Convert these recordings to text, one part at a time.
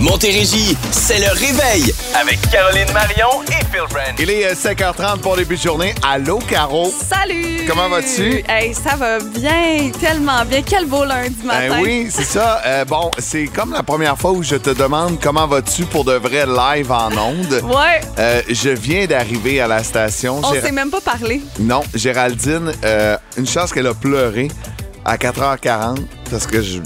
Montérégie, c'est le réveil avec Caroline Marion et Phil Brand. Il est euh, 5h30 pour début de journée. Allô, Caro? Salut! Comment vas-tu? Hey, ça va bien, tellement bien. Quel beau lundi matin. Ben oui, c'est ça. Euh, bon, c'est comme la première fois où je te demande comment vas-tu pour de vrai live en ondes. Ouais, Euh, je viens d'arriver à la station. on Géra- s'est même pas parlé. Non, Géraldine, euh, une chance qu'elle a pleuré à 4h40 parce que je.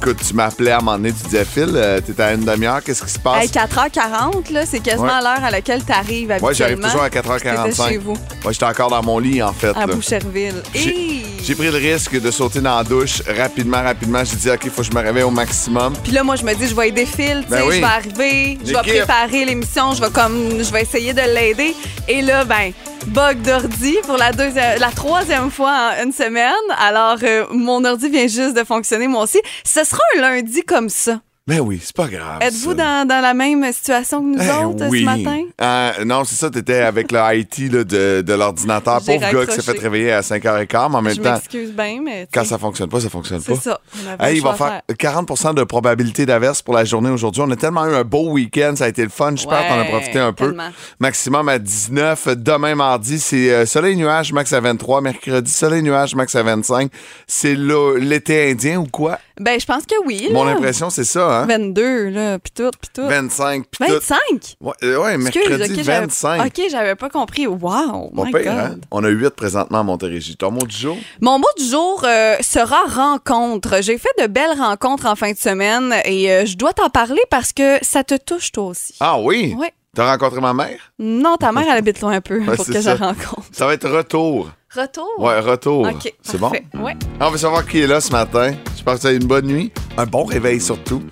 Écoute, tu m'appelais à un moment donné, tu disais Phil, euh, t'es à une demi-heure, qu'est-ce qui se passe? Hey, 4h40, là, c'est quasiment Ouais. l'heure à laquelle tu arrives habituellement. Ouais, j'arrive toujours à T'étais 4h45. chez vous, Moi, j'étais encore dans mon lit, en fait. à là. Boucherville. J'ai- pris le risque de sauter dans la douche rapidement, rapidement. J'ai dit, OK, il faut que je me réveille au maximum. Puis là, moi, je me dis, je vais aider Phil, tu Ben sais, oui. je vais arriver, je vais L'équipe. préparer l'émission, je vais comme, je vais essayer de l'aider. Et là, ben, bug d'ordi pour la deuxième, la troisième fois en une semaine. Alors, euh, mon ordi vient juste de fonctionner, moi aussi. Ce sera un lundi comme ça. Mais oui, c'est pas grave. Êtes-vous ça. dans, dans la même situation que nous Eh autres oui. ce matin? Euh, non, c'est ça, t'étais avec le IT là, de, de l'ordinateur. Pauvre gars qui s'est raccroché. fait réveiller à 5h15, mais en même Je temps, m'excuse bien, mais. quand ça fonctionne pas, ça fonctionne C'est pas. ça. on Hey, le il va faire 40% de probabilité d'averse pour la journée aujourd'hui. On a tellement eu un beau week-end, ça a été le fun. J'espère qu'on a profité un peu. Maximum à 19. Demain, mardi, c'est euh, soleil nuage max à 23. Mercredi, soleil nuage max à 25. C'est l'été indien ou quoi? Ben, je pense que oui. Mon impression, c'est ça, hein? 22, là, pis tout, pis tout. 25, puis tout. 25? Ouais, euh, ouais, Excuse, mercredi ok, j'avais- 25. OK, j'avais pas compris. Wow, Pas my pire, God. hein? On a 8 présentement à Montérégie. Ton mot du jour? Mon mot du jour euh, sera rencontre. J'ai fait de belles rencontres en fin de semaine et euh, je dois t'en parler parce que ça te touche toi aussi. Ah oui? Ouais. T'as rencontré ma mère? Non, ta mère, elle habite loin un peu pour que je ça. la rencontre. Ça va être retour. Retour? Ouais, retour. OK, C'est bon? Ouais. On veut savoir qui est là ce matin. J'espère que tu as eu une bonne nuit. Un bon réveil surtout.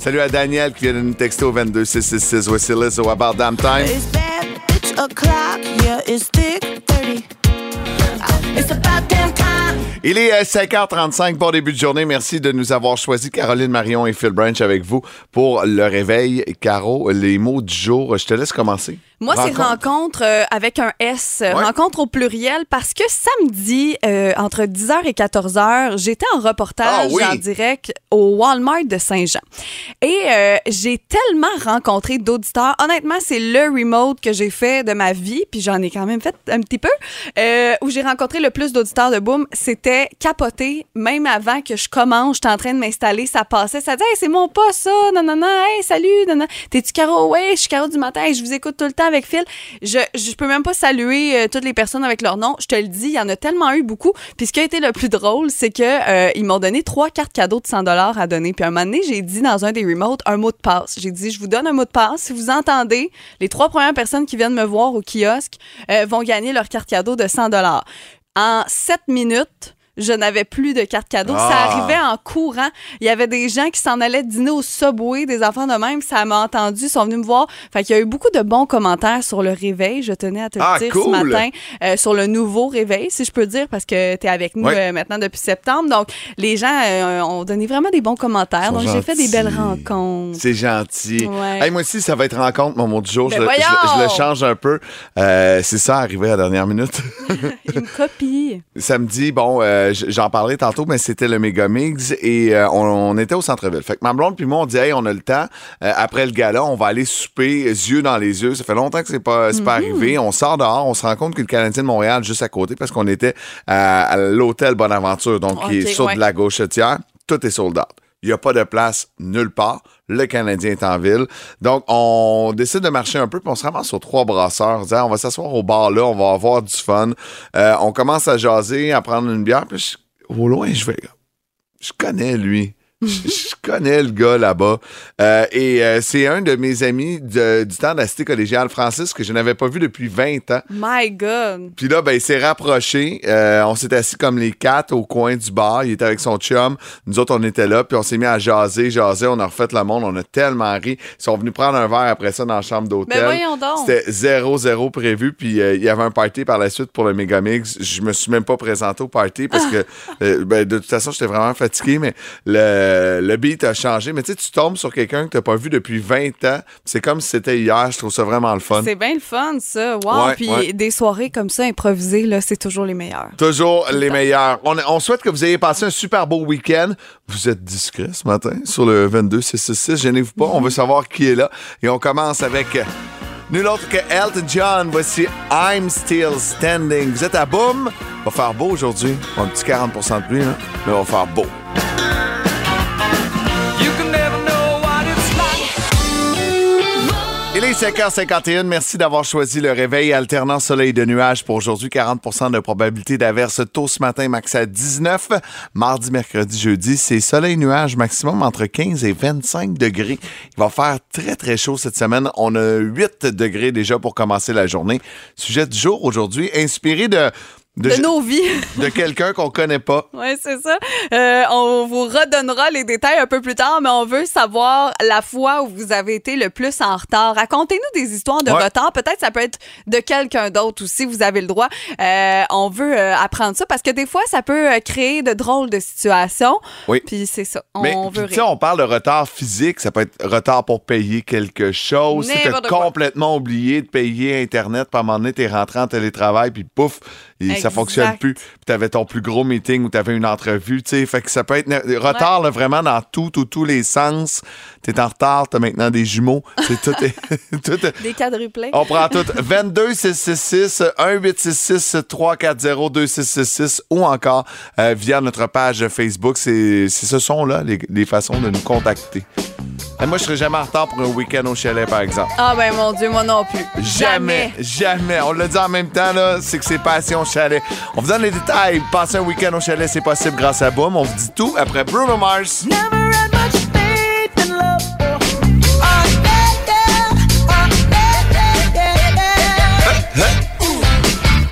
Salut à Daniel qui vient de nous texter au 22666. Voici Lizzo About Damn Time. It's bad bitch o'clock, yeah, it's thick 30. It's about damn time. Il est euh, 5h35 pour début de journée. Merci de nous avoir choisi Caroline Marion et Phil Branch avec vous pour le réveil. Caro, les mots du jour, je te laisse commencer. Moi, c'est rencontre euh, avec un S, euh, Ouais. rencontre au pluriel, parce que samedi, euh, entre 10h et 14h, j'étais en reportage Ah oui. en direct au Walmart de Saint-Jean. Et euh, j'ai tellement rencontré d'auditeurs. Honnêtement, c'est le remote que j'ai fait de ma vie, puis j'en ai quand même fait un petit peu, où j'ai rencontré le plus d'auditeurs de Boom. C'était capoté, même avant que je commence, j'étais en train de m'installer, ça passait, ça disait hey, c'est mon pas ça, non, non, non, hey, salut, non, non. T'es-tu Caro? Ouais, je suis Caro du matin, je vous écoute tout le temps avec Phil. Je, je peux même pas saluer euh, toutes les personnes avec leur nom. Je te le dis, il y en a tellement eu beaucoup. Puis ce qui a été le plus drôle, c'est que euh, ils m'ont donné trois cartes cadeaux de 100 dollars à donner. Puis un moment donné, j'ai dit dans un des remotes un mot de passe. J'ai dit, je vous donne un mot de passe. Si vous entendez, les trois premières personnes qui viennent me voir au kiosque euh, vont gagner leur carte cadeau de 100 dollars. En sept minutes, je n'avais plus de carte cadeau. Ça Ah. arrivait en courant. Il y avait des gens qui s'en allaient dîner au Subway, des enfants de même. Ça m'a entendu, ils sont venus me voir. Fait qu'il y a eu beaucoup de bons commentaires sur le réveil. Je tenais à te le Ah, dire cool. ce matin. euh, sur le nouveau réveil, si je peux dire, parce que tu es avec nous euh, maintenant depuis septembre. Donc, les gens euh, ont donné vraiment des bons commentaires. Donc, j'ai fait des belles rencontres. C'est gentil. Ouais. Hey, moi aussi, ça va être rencontre, mon mot du jour. Ben je, le- je je le change un peu. C'est ça, arrivé à la dernière minute. Ils me copient. Samedi, bon, euh, j'en parlais tantôt, mais c'était le Megamix et euh, on, on était au centre-ville. Fait que ma blonde puis moi, on dit, hey, on a le temps. Euh, après le gala, on va aller souper, yeux dans les yeux. Ça fait longtemps que c'est pas, c'est pas arrivé. On sort dehors, on se rend compte que le Canadien de Montréal, juste à côté, parce qu'on était à, l'hôtel Bonaventure, donc qui est sur ouais. de la gauchetière. Tout est sold out. Il n'y a pas de place nulle part. Le Canadien est en ville. Donc, on décide de marcher un peu, puis on se ramasse aux trois brasseurs. Ah, on va s'asseoir au bar là, on va avoir du fun. Euh, on commence à jaser, à prendre une bière, puis au loin, je vais. Je connais lui. Je, connais le gars là-bas. Euh, et euh, c'est un de mes amis de- du temps de la cité collégiale, Francis, que je n'avais pas vu depuis 20 ans. My God. Puis là, ben, il s'est rapproché. Euh, on s'est assis comme les quatre au coin du bar. Il était avec son chum. Nous autres, on était là. Puis on s'est mis à jaser, jaser. On a refait le monde. On a tellement ri. Ils sont venus prendre un verre après ça dans la chambre d'hôtel. Ben voyons donc. C'était zéro, zéro prévu. Puis euh, il y avait un party par la suite pour le Megamix. Je me suis même pas présenté au party parce que, euh, ben, de toute façon, j'étais vraiment fatigué. Mais le, le, le beat a changé. Mais tu sais, tu tombes sur quelqu'un que tu n'as pas vu depuis 20 ans. C'est comme si c'était hier. Je trouve ça vraiment le fun. C'est bien le fun, ça. Wow. Ouais, Puis ouais. des soirées comme ça, improvisées, là, c'est toujours les meilleures. Toujours les meilleurs. On, on souhaite que vous ayez passé un super beau week-end. Vous êtes discret ce matin sur le 22666. Gênez-vous pas. On veut savoir qui est là. Et on commence avec euh, nul autre que Elton John. Voici I'm Still Standing. Vous êtes à Boom. Va faire beau aujourd'hui. Un petit 40% de pluie, là, mais va faire beau. 5h51. Merci d'avoir choisi le réveil alternant soleil de nuages pour aujourd'hui. 40% de probabilité d'averse tôt ce matin, max à 19. Mardi, mercredi, jeudi, c'est soleil-nuage maximum entre 15 et 25 degrés. Il va faire très, très chaud cette semaine. On a 8 degrés déjà pour commencer la journée. Sujet du jour aujourd'hui, inspiré de... De nos vies. de quelqu'un qu'on connaît pas. Oui, c'est ça. Euh, on vous redonnera les détails un peu plus tard, mais on veut savoir la fois où vous avez été le plus en retard. Racontez-nous des histoires de Ouais. retard. Peut-être ça peut être de quelqu'un d'autre aussi, vous avez le droit. Euh, on veut euh, apprendre ça parce que des fois, ça peut créer de drôles de situations. Oui. Puis c'est ça. On Mais veut rire. on parle de retard physique, ça peut être retard pour payer quelque chose. Si complètement oublié de payer Internet, puis à un moment donné, t'es rentré en télétravail, puis pouf, et ça fonctionne plus. Puis t'avais ton plus gros meeting ou t'avais une entrevue, tu sais. Fait que ça peut être retard là, vraiment dans tout, tout, tous les sens. T'es en retard, t'as maintenant des jumeaux. C'est tout. est- tout est- Des quadruplés. on prend tout. 22 666 1866 340 2666 ou encore euh, via notre page Facebook. C'est c'est ce son-là, les, les façons de nous contacter. Et moi, je serais jamais en retard pour un week-end au chalet, par exemple. Ah ben mon Dieu, moi non plus. Jamais, jamais. On l'a dit en même temps, là, c'est que c'est passion chalet. On vous donne les détails. Passer un week-end au chalet, c'est possible grâce à Boom. On vous dit tout après Bruno Mars. Never had much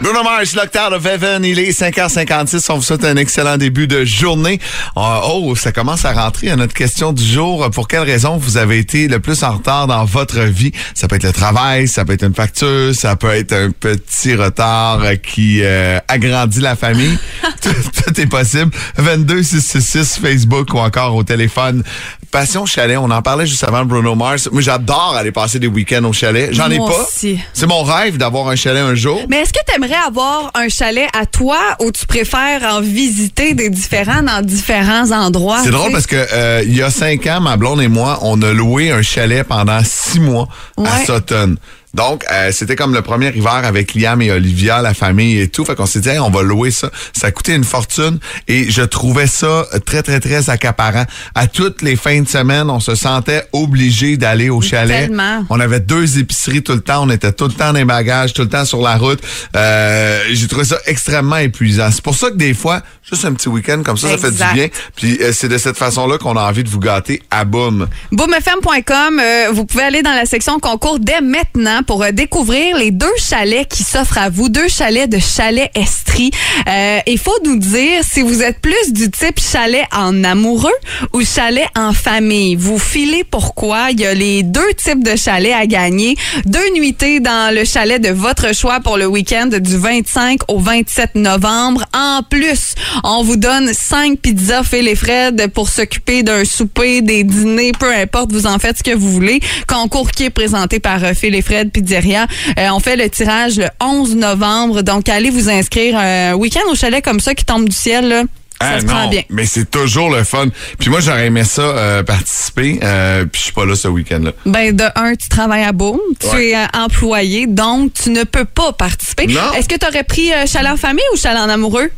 Bruno Mars, Lockdown of Heaven, il est 5h56. On vous souhaite un excellent début de journée. Euh, oh, ça commence à rentrer à notre question du jour. Pour quelle raison vous avez été le plus en retard dans votre vie? Ça peut être le travail, ça peut être une facture, ça peut être un petit retard qui euh, agrandit la famille. tout, tout est possible. 22 666 Facebook ou encore au téléphone. Passion chalet, on en parlait juste avant Bruno Mars. Moi, j'adore aller passer des week-ends au chalet. J'en ai pas. C'est mon rêve d'avoir un chalet un jour. Mais est-ce que aimerais avoir un chalet à toi ou tu préfères en visiter des différents dans différents endroits? C'est drôle parce que euh, il y a cinq ans, ma blonde et moi, on a loué un chalet pendant six mois à. Sutton. Donc, euh, c'était comme le premier hiver avec Liam et Olivia, la famille et tout. Fait qu'on s'est dit, Hey, on va louer ça. Ça a coûté une fortune et je trouvais ça très, très, très accaparant. À toutes les fins de semaine, on se sentait obligé d'aller au chalet. Tellement. On avait deux épiceries tout le temps. On était tout le temps dans les bagages, tout le temps sur la route. Euh, J'ai trouvé ça extrêmement épuisant. C'est pour ça que des fois, juste un petit week-end comme ça, ça fait du bien. Puis euh, c'est de cette façon-là qu'on a envie de vous gâter à boum. boomfm.com, euh, vous pouvez aller dans la section concours dès maintenant pour euh, découvrir les deux chalets qui s'offrent à vous, deux chalets de chalet Estrie. Euh, Il faut nous dire si vous êtes plus du type chalet en amoureux ou chalet en famille. Vous filez pourquoi? Il y a les deux types de chalets à gagner. Deux nuitées dans le chalet de votre choix pour le week-end du 25 au 27 novembre. En plus, on vous donne cinq pizzas Phil et Fred pour s'occuper d'un souper, des dîners, peu importe, vous en faites ce que vous voulez. Concours qui est présenté par euh, Phil et Fred Pizzeria. Euh, on fait le tirage le 11 novembre, donc allez vous inscrire un week-end au chalet comme ça qui tombe du ciel. Là. Ça Ah se prend bien. mais c'est toujours le fun. Puis moi, j'aurais aimé ça euh, participer. Euh, puis je suis pas là ce week-end-là. Ben, de un, tu travailles à Boom, tu Ouais. es euh, employé, donc tu ne peux pas participer. Est-ce que tu aurais pris euh, chalet en famille ou chalet en amoureux?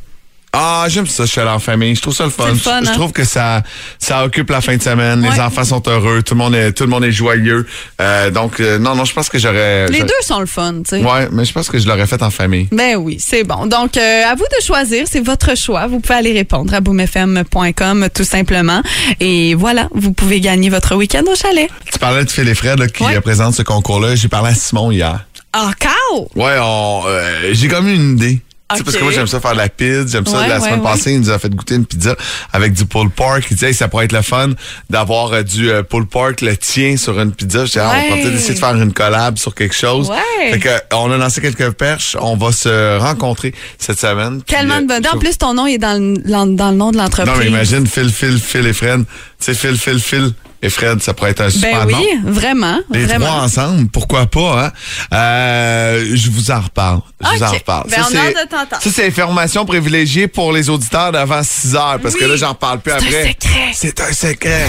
Ah, j'aime ça, je suis allé en famille. Je trouve ça le fun. C'est le fun, je, je hein? trouve que ça, ça occupe la fin de semaine. Les Ouais. enfants sont heureux. Tout le monde est, tout le monde est joyeux. Euh, donc, euh, non, non, je pense que j'aurais. Les deux sont le fun, tu sais. Ouais, mais je pense que je l'aurais fait en famille. Ben oui, c'est bon. Donc, euh, à vous de choisir. C'est votre choix. Vous pouvez aller répondre à boomfm.com tout simplement. Et voilà, vous pouvez gagner votre week-end au chalet. Tu parlais de Phil et Fred là, qui Ouais. représente ce concours-là. J'ai parlé à Simon hier. Encore? Ouais, on, euh, j'ai comme une idée. Tu sais, Parce que moi, j'aime ça faire de la pizza. J'aime ça. La ouais, semaine ouais. passée, il nous a fait goûter une pizza avec du pulled pork. Il disait, ça pourrait être le fun d'avoir euh, du euh, pulled pork, le tien, sur une pizza. Je disais, Ah, on pourrait Ouais. peut-être essayer de faire une collab sur quelque chose. Ouais. Fait que, euh, on a lancé quelques perches. On va se rencontrer cette semaine. Puis, Tellement euh, de bonheur. je En plus, ton nom est dans le, dans dans le nom de l'entreprise. Non, mais imagine Phil, Phil, Phil et Fred. Tu sais, Phil, Phil, Phil et Fred, ça pourrait être un super Ben nom. oui, vraiment. Les vraiment. trois ensemble, pourquoi pas, hein? Euh, je vous en reparle. Je vous en reparle. Ben, on a c'est-. Ça, c'est information privilégiée pour les auditeurs d'avant 6 heures, parce que là, j'en parle plus C'est un après. secret. C'est un secret.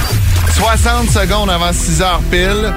60 secondes avant 6 heures pile.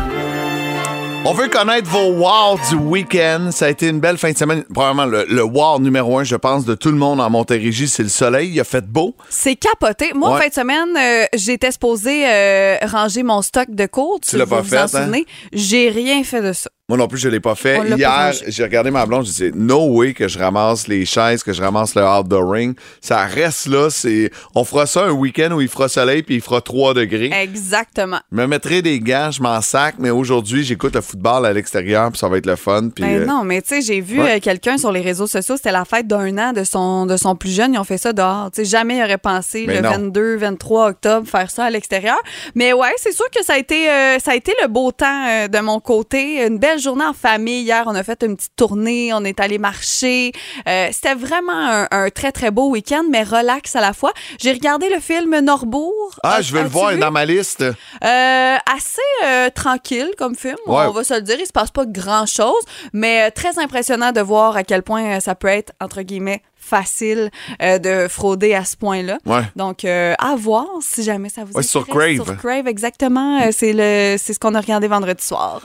On veut connaître vos wow du week-end. Ça a été une belle fin de semaine. Probablement le, le wow numéro un, je pense, de tout le monde en Montérégie, c'est le soleil. Il a fait beau. C'est capoté. Moi, en Ouais. fin de semaine, euh, j'étais supposée euh, ranger mon stock de cours. Tu l'as vous pas vous fait, en hein? J'ai rien fait de ça. Moi non plus, je l'ai pas fait. Hier, j'ai regardé ma blonde, je disais no way que je ramasse les chaises, que je ramasse le outdoor ring. Ça reste là, c'est on fera ça un week-end où il fera soleil puis il fera 3 degrés. Exactement. Je me mettrai des gants, je m'en sac, mais aujourd'hui, j'écoute le football à l'extérieur puis ça va être le fun puis Ben euh, non, mais tu sais, j'ai vu ouais. euh, quelqu'un sur les réseaux sociaux, c'était la fête d'un an de son, de son plus jeune, ils ont fait ça dehors. Tu sais, jamais il aurait pensé Mais le non. 22, 23 octobre faire ça à l'extérieur. Mais ouais, c'est sûr que ça a été, euh, ça a été le beau temps euh, de mon côté. Une belle journée en famille. Hier, on a fait une petite tournée, on est allé marcher. Euh, c'était vraiment un, un très, très beau week-end, mais relax à la fois. J'ai regardé le film Norbourg. Ah, As- je vais le voir dans ma liste. Euh, assez euh, tranquille comme film, Ouais. on va se le dire. Il se passe pas grand chose, mais euh, très impressionnant de voir à quel point euh, ça peut être, entre guillemets, facile euh, de frauder à ce point-là. Ouais. Donc, euh, à voir si jamais ça vous Ouais, intéresse. sur Crave. Sur Crave, exactement. Euh, c'est le, c'est ce qu'on a regardé vendredi soir.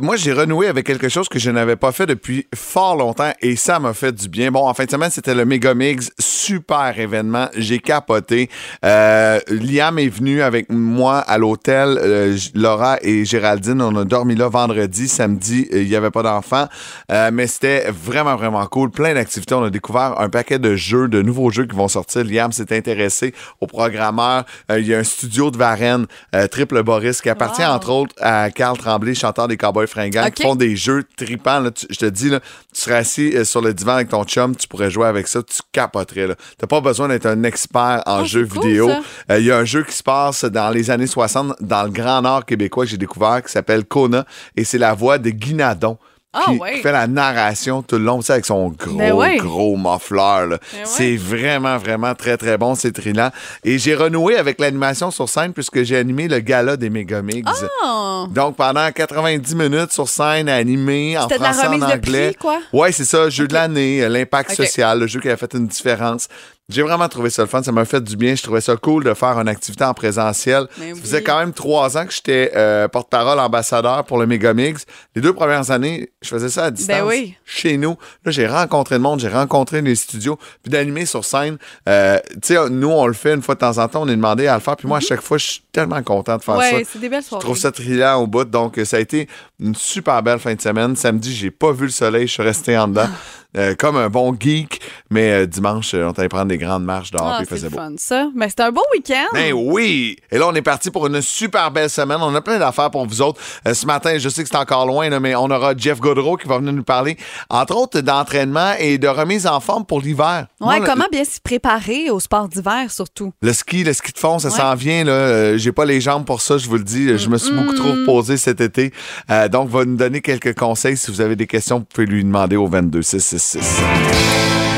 Moi, j'ai renoué avec quelque chose que je n'avais pas fait depuis fort longtemps et ça m'a fait du bien. Bon, en fin de semaine, c'était le Megamix. Super événement. J'ai capoté. Liam est venu avec moi à l'hôtel. Laura et Géraldine, on a dormi là vendredi. Samedi, il n'y avait pas d'enfants. Mais c'était vraiment, vraiment cool. Plein d'activités. On a découvert un paquet de jeux, de nouveaux jeux qui vont sortir. Liam s'est intéressé au programmeur. Euh, il y a un studio de Varennes, euh, Triple Boris, qui appartient Wow. entre autres à Carl Tremblay, chanteur des Cowboys fringants, qui font des jeux tripants. là. Tu- je te dis, là, tu serais assis euh, sur le divan avec ton chum, tu pourrais jouer avec ça, tu capoterais. Tu n'as pas besoin d'être un expert en Oh, jeux cool, vidéo. Euh, Il y a un jeu qui se passe dans les années 60 dans le Grand Nord québécois que j'ai découvert qui s'appelle Kona et c'est la voix de Guy Nadon. Ah qui, ouais. qui fait la narration tout le long, tu sais, avec son gros, Ben ouais. gros muffleur. là. Ben ouais. C'est vraiment, vraiment très, très bon. C'est trillant. Et j'ai renoué avec l'animation sur scène puisque j'ai animé le gala des Megamix. Oh! Donc, pendant 90 minutes sur scène, animé en de la français, en remise de anglais. prix, quoi? Ouais, c'est ça, jeu de l'année, euh, l'impact social, le jeu qui a fait une différence. J'ai vraiment trouvé ça le fun, ça m'a fait du bien. Je trouvais ça cool de faire une activité en présentiel. Mais ça faisait quand même trois ans que j'étais euh, porte-parole ambassadeur pour le Megamix. Les deux premières années, je faisais ça à distance. Ben oui. Chez nous. Là, j'ai rencontré le monde, j'ai rencontré les studios, puis d'animer sur scène. euh, tu sais, nous, on le fait une fois de temps en temps, on est demandé à le faire. Puis moi, à chaque fois, je suis tellement content de faire ça. Mhm. Ouais, c'est des belles Je trouve ça trillant au bout. Donc, ça a été une super belle fin de semaine. Samedi, j'ai pas vu le soleil. Je suis resté en dedans. euh, comme un bon geek. Mais euh, dimanche, euh, on allait prendre des grandes marches dehors. Ah, puis il faisait beau. fun, ça. Mais c'était un beau week-end. Ben oui! Et là, on est parti pour une super belle semaine. On a plein d'affaires pour vous autres. Euh, ce matin, je sais que c'est encore loin, là, mais on aura Jeff Godreau qui va venir nous parler, entre autres, d'entraînement et de remise en forme pour l'hiver. Ouais, Moi, le- comment bien s'y préparer au sport d'hiver, surtout? le ski, le ski de fond, ça Ouais. s'en vient. Là. J'ai pas les jambes pour ça, je vous le dis. Je me suis beaucoup trop reposé cet été. Donc, va nous donner quelques conseils. Si vous avez des questions, vous pouvez lui demander au 22 666.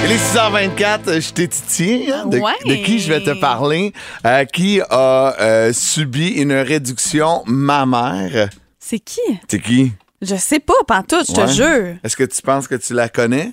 Il est 6h24, je t'ai titillé. hein, de, Ouais. de qui je vais te parler? Euh, qui a euh, subi une réduction mammaire? C'est qui? C'est qui? Je sais pas, pantoute, je te Ouais. jure. Est-ce que tu penses que tu la connais?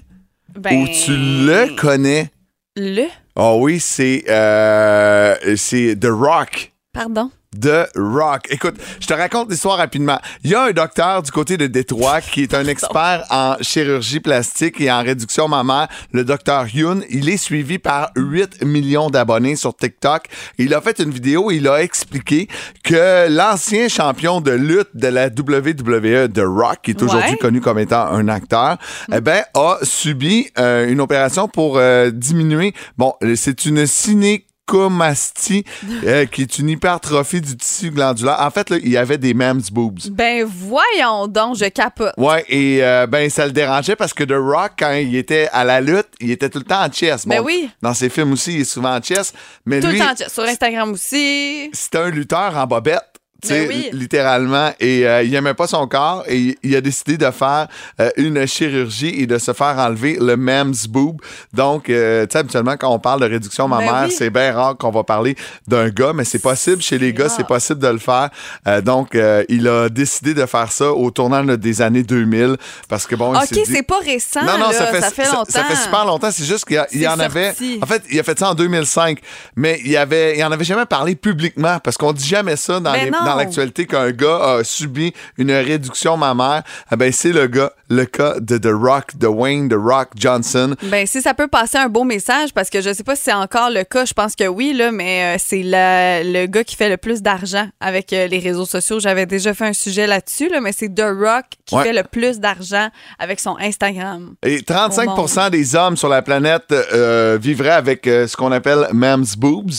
Ben, Ou tu le connais? Le? Oh oui, c'est euh, c'est The Rock. Pardon? The Rock. Écoute, je te raconte l'histoire rapidement. Il y a un docteur du côté de Détroit qui est un expert en chirurgie plastique et en réduction mammaire, le docteur Yoon. Il est suivi par 8 millions d'abonnés sur TikTok. Il a fait une vidéo, il a expliqué que l'ancien champion de lutte de la WWE, The Rock, qui est aujourd'hui Ouais. connu comme étant un acteur, eh ben, a subi euh, une opération pour euh, diminuer. Bon, c'est une ciné leucomastie, euh, qui est une hypertrophie du tissu glandulaire. En fait, là, il y avait des mam's boobs. Ben voyons donc, je capote. Ouais, et euh, ben ça le dérangeait parce que The Rock, quand il était à la lutte, il était tout le temps en chess. Ben oui. Dans ses films aussi, il est souvent en chess. Mais Tout lui, le temps, sur Instagram aussi. c'était un lutteur en bobette. Tu sais, Ben oui. littéralement, et euh, il aimait pas son corps et il a décidé de faire euh, une chirurgie et de se faire enlever le mem's boob. Donc, euh, tu sais, habituellement, quand on parle de réduction Ben mammaire, oui. c'est bien rare qu'on va parler d'un gars, mais c'est possible chez les gars, c'est possible de le faire. Euh, donc, euh, il a décidé de faire ça au tournant là, des années 2000 parce que bon, OK, dit- c'est pas récent. non, non, là, ça fait, longtemps. Ça, fait super longtemps. C'est juste qu'il y, en avait. sorti. En fait, il a fait ça en 2005, mais il, avait, il en avait jamais parlé publiquement parce qu'on dit jamais ça dans, Ben les- non. Dans l'actualité qu'un gars a subi une réduction mammaire. Eh ben, c'est le gars, le cas de The Rock, de Wayne, The Rock Johnson. Ben, si ça peut passer un beau message, parce que je sais pas si c'est encore le cas, je pense que oui, là, mais euh, c'est le gars qui fait le plus d'argent avec euh, les réseaux sociaux. J'avais déjà fait un sujet là-dessus, là, mais c'est The Rock qui Ouais. fait le plus d'argent avec son Instagram. Et 35 Au monde. des hommes sur la planète euh, vivraient avec ce qu'on appelle mem's boobs.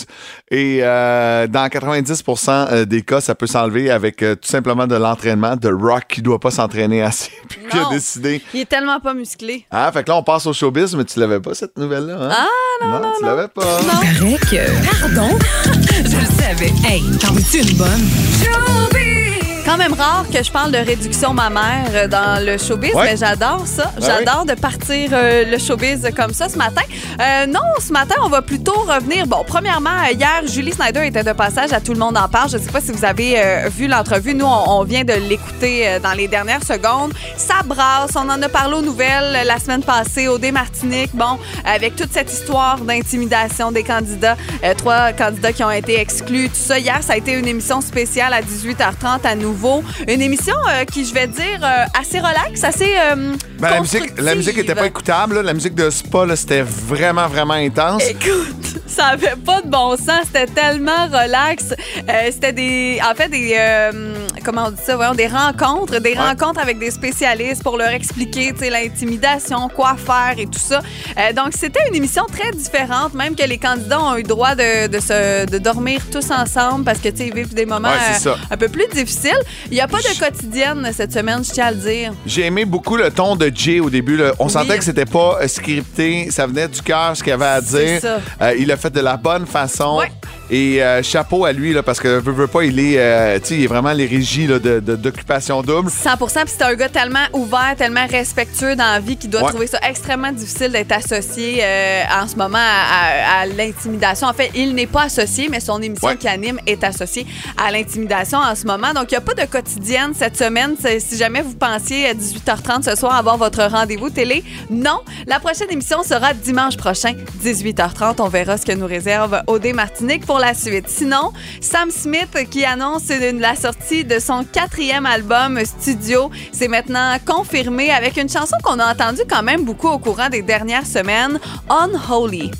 Et dans 90% euh, des cas, ça peut s'enlever avec euh, tout simplement de l'entraînement. De Rock qui doit pas s'entraîner assez, puis qui a Non. décidé Il est tellement pas musclé. Ah, fait que là, on passe au showbiz, mais tu l'avais pas, cette nouvelle-là, hein? Ah, non, non, tu non. l'avais pas. Paraît que. Pardon? Je le savais. Hey, t'en veux-tu une bonne? Quand même rare que je parle de réduction mammaire euh, dans le showbiz, Ouais. mais j'adore ça. Ben j'adore de partir euh, le showbiz comme ça ce matin. Euh, non, ce matin, on va plutôt revenir. Bon, premièrement, hier, Julie Snyder était de passage à Tout le monde en parle. Je ne sais pas si vous avez euh, vu l'entrevue. Nous, on, on vient de l'écouter dans les dernières secondes. Ça brasse. On en a parlé aux nouvelles la semaine passée, au Martinique. Bon, avec toute cette histoire d'intimidation des candidats. Trois candidats qui ont été exclus. Tout ça, hier, ça a été une émission spéciale à 18h30 à nouveau. Une émission euh, qui, je vais dire, euh, assez relax, assez. euh, Ben, la musique, la musique était pas constructive. écoutable. là. La musique de Spa, là, c'était vraiment, vraiment intense. Écoute, ça avait pas de bon sens. C'était tellement relax. Euh, c'était des, en fait, des, euh, comment on dit ça, voyons, des rencontres, des Ouais. rencontres avec des spécialistes pour leur expliquer, tu sais, l'intimidation, quoi faire et tout ça. Euh, donc, c'était une émission très différente, même que les candidats ont eu droit de, de, se, de dormir tous ensemble parce que, tu sais, ils vivent des moments Ouais, euh, un peu plus difficiles. Il n'y a pas de quotidienne cette semaine, je tiens à le dire. J'ai aimé beaucoup le ton de Jay au début. là. On sentait que c'était pas euh, scripté, ça venait du cœur ce qu'il avait à dire. Euh, il l'a fait de la bonne façon. Ouais. Et euh, chapeau à lui, là, parce que veut, veut pas, il est, euh, il est vraiment les régies là, de- d'occupation double. 100% puis c'est un gars tellement ouvert, tellement respectueux dans la vie qu'il doit Ouais. trouver ça extrêmement difficile d'être associé euh, en ce moment à, à- à l'intimidation. En fait, il n'est pas associé, mais son émission Ouais. qui anime est associée à l'intimidation en ce moment. Donc, il n'y a pas de quotidienne cette semaine. Si jamais vous pensiez à 18h30 ce soir avoir votre rendez-vous télé, non. La prochaine émission sera dimanche prochain, 18h30. On verra ce que nous réserve Odé Martinique pour la suite. Sinon, Sam Smith qui annonce la sortie de son quatrième album studio, c'est maintenant confirmé avec une chanson qu'on a entendue quand même beaucoup au courant des dernières semaines, Unholy.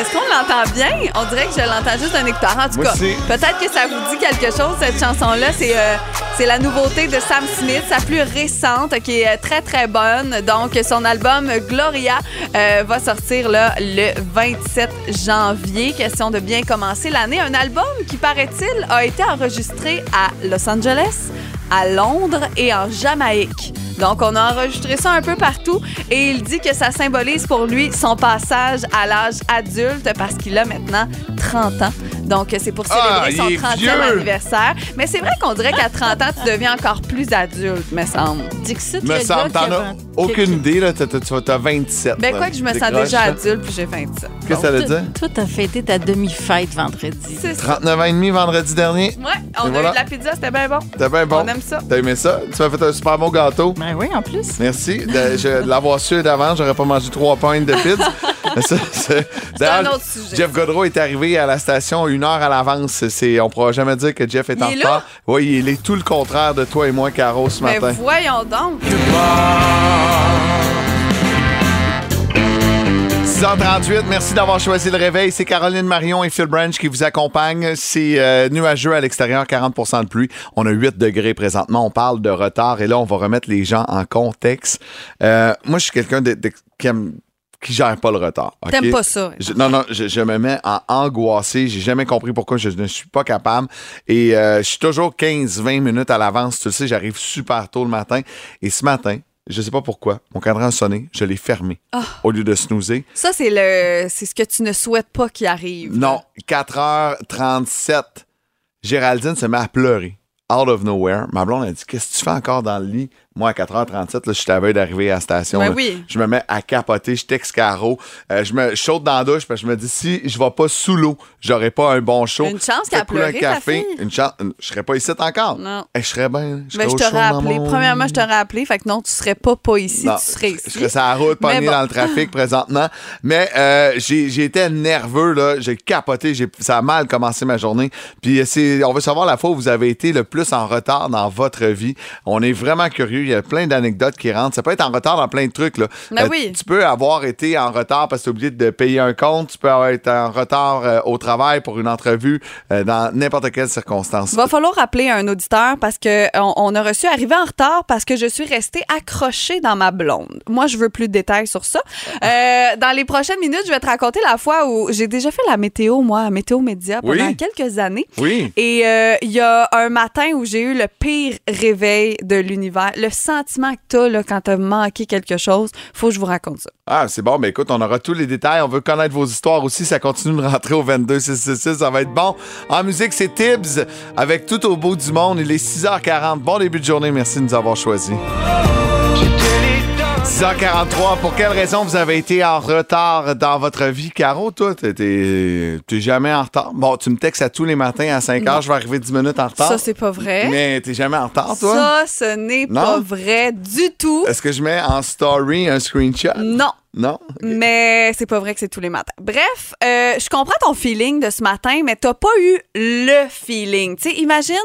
Est-ce qu'on l'entend bien? On dirait que je l'entends juste d'un écouteur. En tout Moi cas, peut-être que ça vous dit quelque chose, cette chanson-là. C'est euh, c'est la nouveauté de Sam Smith, sa plus récente, qui est très, très bonne. Donc, son album Gloria euh, va sortir le 27 janvier. Question de bien commencer l'année. Un album qui, paraît-il, a été enregistré à Los Angeles, à Londres et en Jamaïque. Donc, on a enregistré ça un peu partout et il dit que ça symbolise pour lui son passage à l'âge adulte parce qu'il a maintenant 30 ans. Donc, c'est pour Ah, célébrer son il est 30e vieux. anniversaire. Mais c'est vrai qu'on dirait qu'à 30 ans, tu deviens encore plus adulte, me semble. Dixit, Me le semble, t'en as un- aucune idée, là. T'as- t'as- T'as 27. Ben, là. quoi que je me sens déjà adulte, puis j'ai 27. Qu'est-ce que ça veut dire? toi, t'as fêté ta demi-fête vendredi. C'est ça. 39 ans et demi vendredi dernier. Ouais, on Et a voilà. eu de la pizza, c'était bien bon. T'as bien bon. On aime ça. T'as aimé ça? Tu m'as fait un super bon gâteau. Ben oui, en plus. Merci. De, je- de l'avoir su d'avant, j'aurais pas mangé trois pintes de pizza. Mais ça, c'est- un autre sujet. Jeff Godreau est arrivé à la station une heure à l'avance. C'est, on pourra jamais dire que Jeff est Il en est retard. là? Oui, il est tout le contraire de toi et moi, Caro, ce Mais matin. voyons donc. 6h38, merci d'avoir choisi le réveil. C'est Caroline Marion et Phil Branch qui vous accompagnent. C'est euh, nuageux à l'extérieur, 40% de pluie. On a 8 degrés présentement. On parle de retard et là, on va remettre les gens en contexte. Euh, moi, je suis quelqu'un de- de- qui aime qui gère pas le retard. T'aimes pas ça? Je- non, non, je, je me mets en angoissé. J'ai jamais compris pourquoi je ne suis pas capable. Et euh, je suis toujours 15-20 minutes à l'avance. Tu le sais, j'arrive super tôt le matin. Et ce matin, je sais pas pourquoi, mon cadran a sonné, je l'ai fermé Ah. au lieu de snoozer. Ça, c'est le, c'est ce que tu ne souhaites pas qu'il arrive. Non, 4h37, Géraldine se met à pleurer. Out of nowhere. Ma blonde a dit Qu'est-ce que tu fais encore dans le lit? Moi, à 4h37, là, je suis à veille d'arriver à la station. Ben oui. Je me mets à capoter, je texte Caro. Euh, je me je saute dans la douche parce que je me dis Si je vais pas sous l'eau, j'aurai pas un bon show. Une chance qu'elle un pleuré, ta café. fille? Une chance. Je serais pas ici encore. Non. Eh, je serais bien. Ben, serais je au t'aurais appelé. mon- Premièrement, je t'aurais appelé. Fait que non, tu serais pas pas ici, non, tu serais je- ici. Je serais sur la route, pogné bon. dans le trafic présentement. Mais euh, été nerveux, là. J'ai capoté. j'ai- Ça a mal commencé ma journée. Puis on veut savoir la fois où vous avez été le plus en retard dans votre vie. On est vraiment curieux. Il y a plein d'anecdotes qui rentrent. Ça peut être en retard dans plein de trucs, là. Euh, Ben oui. Tu peux avoir été en retard parce que tu as oublié de payer un compte. Tu peux avoir été en retard euh, au travail pour une entrevue euh, dans n'importe quelle circonstance. Va falloir appeler un auditeur parce que on, a reçu arrivé en retard parce que je suis restée accrochée dans ma blonde. Moi, je veux plus de détails sur ça. Euh, dans les prochaines minutes, je vais te raconter la fois où j'ai déjà fait la météo, moi, à Météo Média pendant Oui. quelques années. Oui. Et euh, il y a un matin où j'ai eu le pire réveil de l'univers. Le sentiment que t'as là, quand t'as manqué quelque chose, faut que je vous raconte ça. Ah, c'est bon. Mais écoute, on aura tous les détails. On veut connaître vos histoires aussi. Ça continue de rentrer au 22666. Ça va être bon. En musique, c'est Tibbs avec Tout au bout du monde. Il est 6h40. Bon début de journée. Merci de nous avoir choisis. 6h43. Pour quelle raison vous avez été en retard dans votre vie? Caro, toi, t'es- jamais en retard. Bon, tu me textes à tous les matins à 5h. Je vais arriver 10 minutes en retard. Ça, c'est pas vrai. Mais t'es jamais en retard, toi? Ça, ce n'est pas vrai du tout. Est-ce que je mets en story un screenshot? Non. Non? Mais c'est pas vrai que c'est tous les matins. Bref, euh, je comprends ton feeling de ce matin, mais t'as pas eu le feeling. Tu sais, imagine,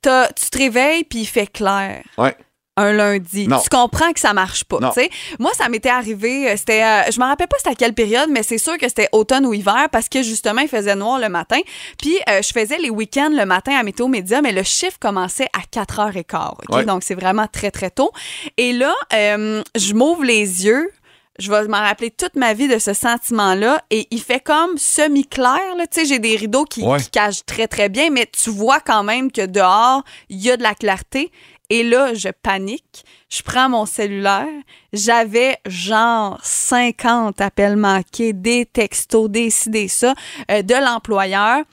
tu te réveilles puis il fait clair. Ouais. Un lundi. Non. Tu comprends que ça marche pas. Non. tu sais. Moi, ça m'était arrivé, euh, c'était, euh, je me rappelle pas c'était à quelle période, mais c'est sûr que c'était automne ou hiver parce que justement, il faisait noir le matin. Puis, euh, je faisais les week-ends le matin à Météo Média, mais le chiffre commençait à 4h15. ok? Ouais. Donc, c'est vraiment très, très tôt. Et là, euh, je m'ouvre les yeux. Je vais m'en rappeler toute ma vie de ce sentiment-là. Et il fait comme semi-clair. Tu sais, j'ai des rideaux qui, Ouais. qui cachent très, très bien, mais tu vois quand même que dehors, il y a de la clarté. Et là, je panique. Je prends mon cellulaire. J'avais genre 50 appels manqués, des textos, des ci, des ça, euh, de l'employeur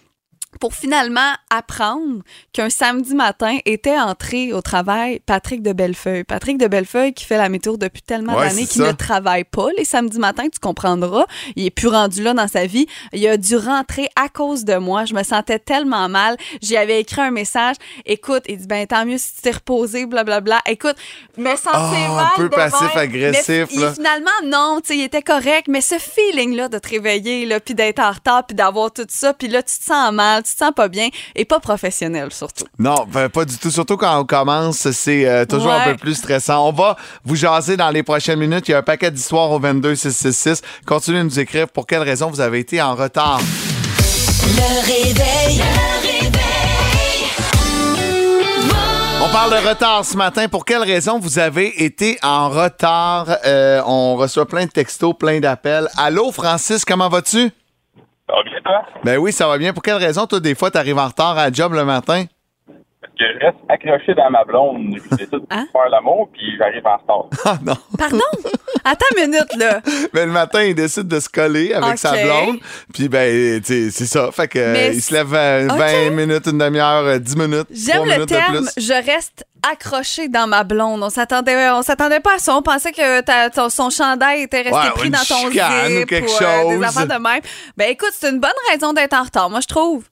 pour finalement apprendre qu'un samedi matin était entré au travail Patrick de Bellefeuille. Patrick de Bellefeuille qui fait la météo depuis tellement Ouais, d'années qu'il ne travaille pas les samedis matins, tu comprendras. Il est plus rendu là dans sa vie. Il a dû rentrer à cause de moi. Je me sentais tellement mal. J'y avais écrit un message. Écoute, il dit ben tant mieux si tu t'es reposé, blablabla. Écoute, je me sentais Ah, mal. un peu passif-agressif, Mais finalement, non, tu sais, il était correct, mais ce feeling-là de te réveiller, là, puis d'être en retard, puis d'avoir tout ça, puis là, tu te sens mal, te sens pas bien, et pas professionnel, surtout. Non, ben, pas du tout. Surtout quand on commence, c'est euh, toujours un peu plus stressant. On va vous jaser dans les prochaines minutes. Il y a un paquet d'histoires au 22666. Continuez de nous écrire pour quelle raison vous avez été en retard? Le réveil. On parle de retard ce matin. Pour quelle raison vous avez été en retard? Euh, on reçoit plein de textos, plein d'appels. Allô, Francis, comment vas-tu? Ça va bien, toi? Ben oui, ça va bien. Pour quelle raison, toi, des fois, t'arrives en retard à la job le matin? Je reste accroché dans ma blonde. Je décide de Hein? faire l'amour, puis j'arrive en retard. Ah non. Pardon? Attends une minute, là. Ben, le matin, il décide de se coller avec sa blonde. Puis, ben, tu sais, c'est ça. Fait que, Mais euh, il se lève euh, Ok. 20 minutes, une demi-heure, euh, 10 minutes. J'aime le minutes de terme plus. je reste accroché dans ma blonde. On s'attendait on s'attendait pas à ça. On pensait que ta- ton- son chandail était resté Ouais, pris dans ton zip ou quelque euh, des chose. affaires de même. Ben écoute, c'est une bonne raison d'être en retard, moi je trouve.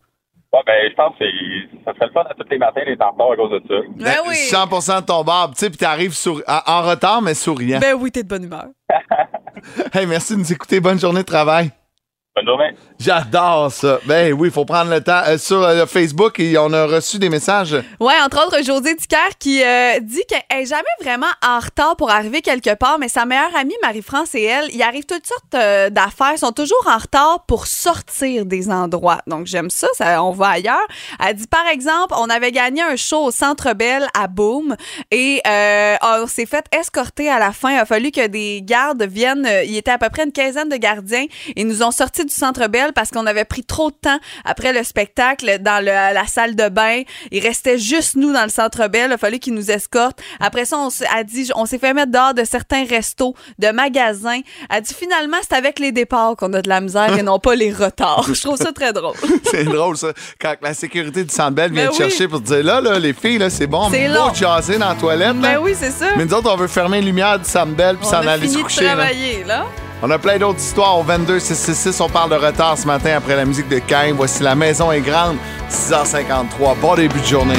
Ouais, ben, je pense que c'est- ça serait le fun à tous les matins d'être en retard à cause de ça. Ben Ben, oui. 100 de ton barbe, tu sais, puis t'arrives souri- en, en retard, mais souriant. Ben oui, t'es de bonne humeur. Hey, merci de nous écouter. Bonne journée de travail. Bonne journée. J'adore ça. Ben oui, il faut prendre le temps. Euh, sur euh, Facebook, et on a reçu des messages. Ouais, entre autres, José Ducaire qui euh, dit qu'elle est jamais vraiment en retard pour arriver quelque part, mais sa meilleure amie, Marie-France et elle, ils arrivent toutes sortes euh, d'affaires, ils sont toujours en retard pour sortir des endroits. Donc, j'aime ça, ça, on va ailleurs. Elle dit, par exemple, on avait gagné un show au Centre Bell à Boom et euh, on s'est fait escorter à la fin. Il a fallu que des gardes viennent. Il était à peu près une quinzaine de gardiens et nous ont sortis du Centre Bell parce qu'on avait pris trop de temps après le spectacle dans le- la salle de bain. Il restait juste nous dans le Centre Bell. Il a fallu qu'ils nous escortent. Après ça, on s'est- a dit, on s'est fait mettre dehors de certains restos, de magasins. Elle dit finalement, c'est avec les départs qu'on a de la misère et non pas les retards. Je trouve ça très drôle. C'est drôle, ça. Quand la sécurité du Centre Bell vient Ben te chercher pour te dire là, là, les filles, là, c'est bon, C'est beau jaser dans la toilette. Ben là. oui, c'est ça. Mais nous autres, on veut fermer les lumières du Centre Bell puis s'en aller se coucher. là. travailler, là. On a plein d'autres histoires au 22 666. On parle de retard ce matin après la musique de Cain. Voici La Maison est grande, 6h53. Bon début de journée.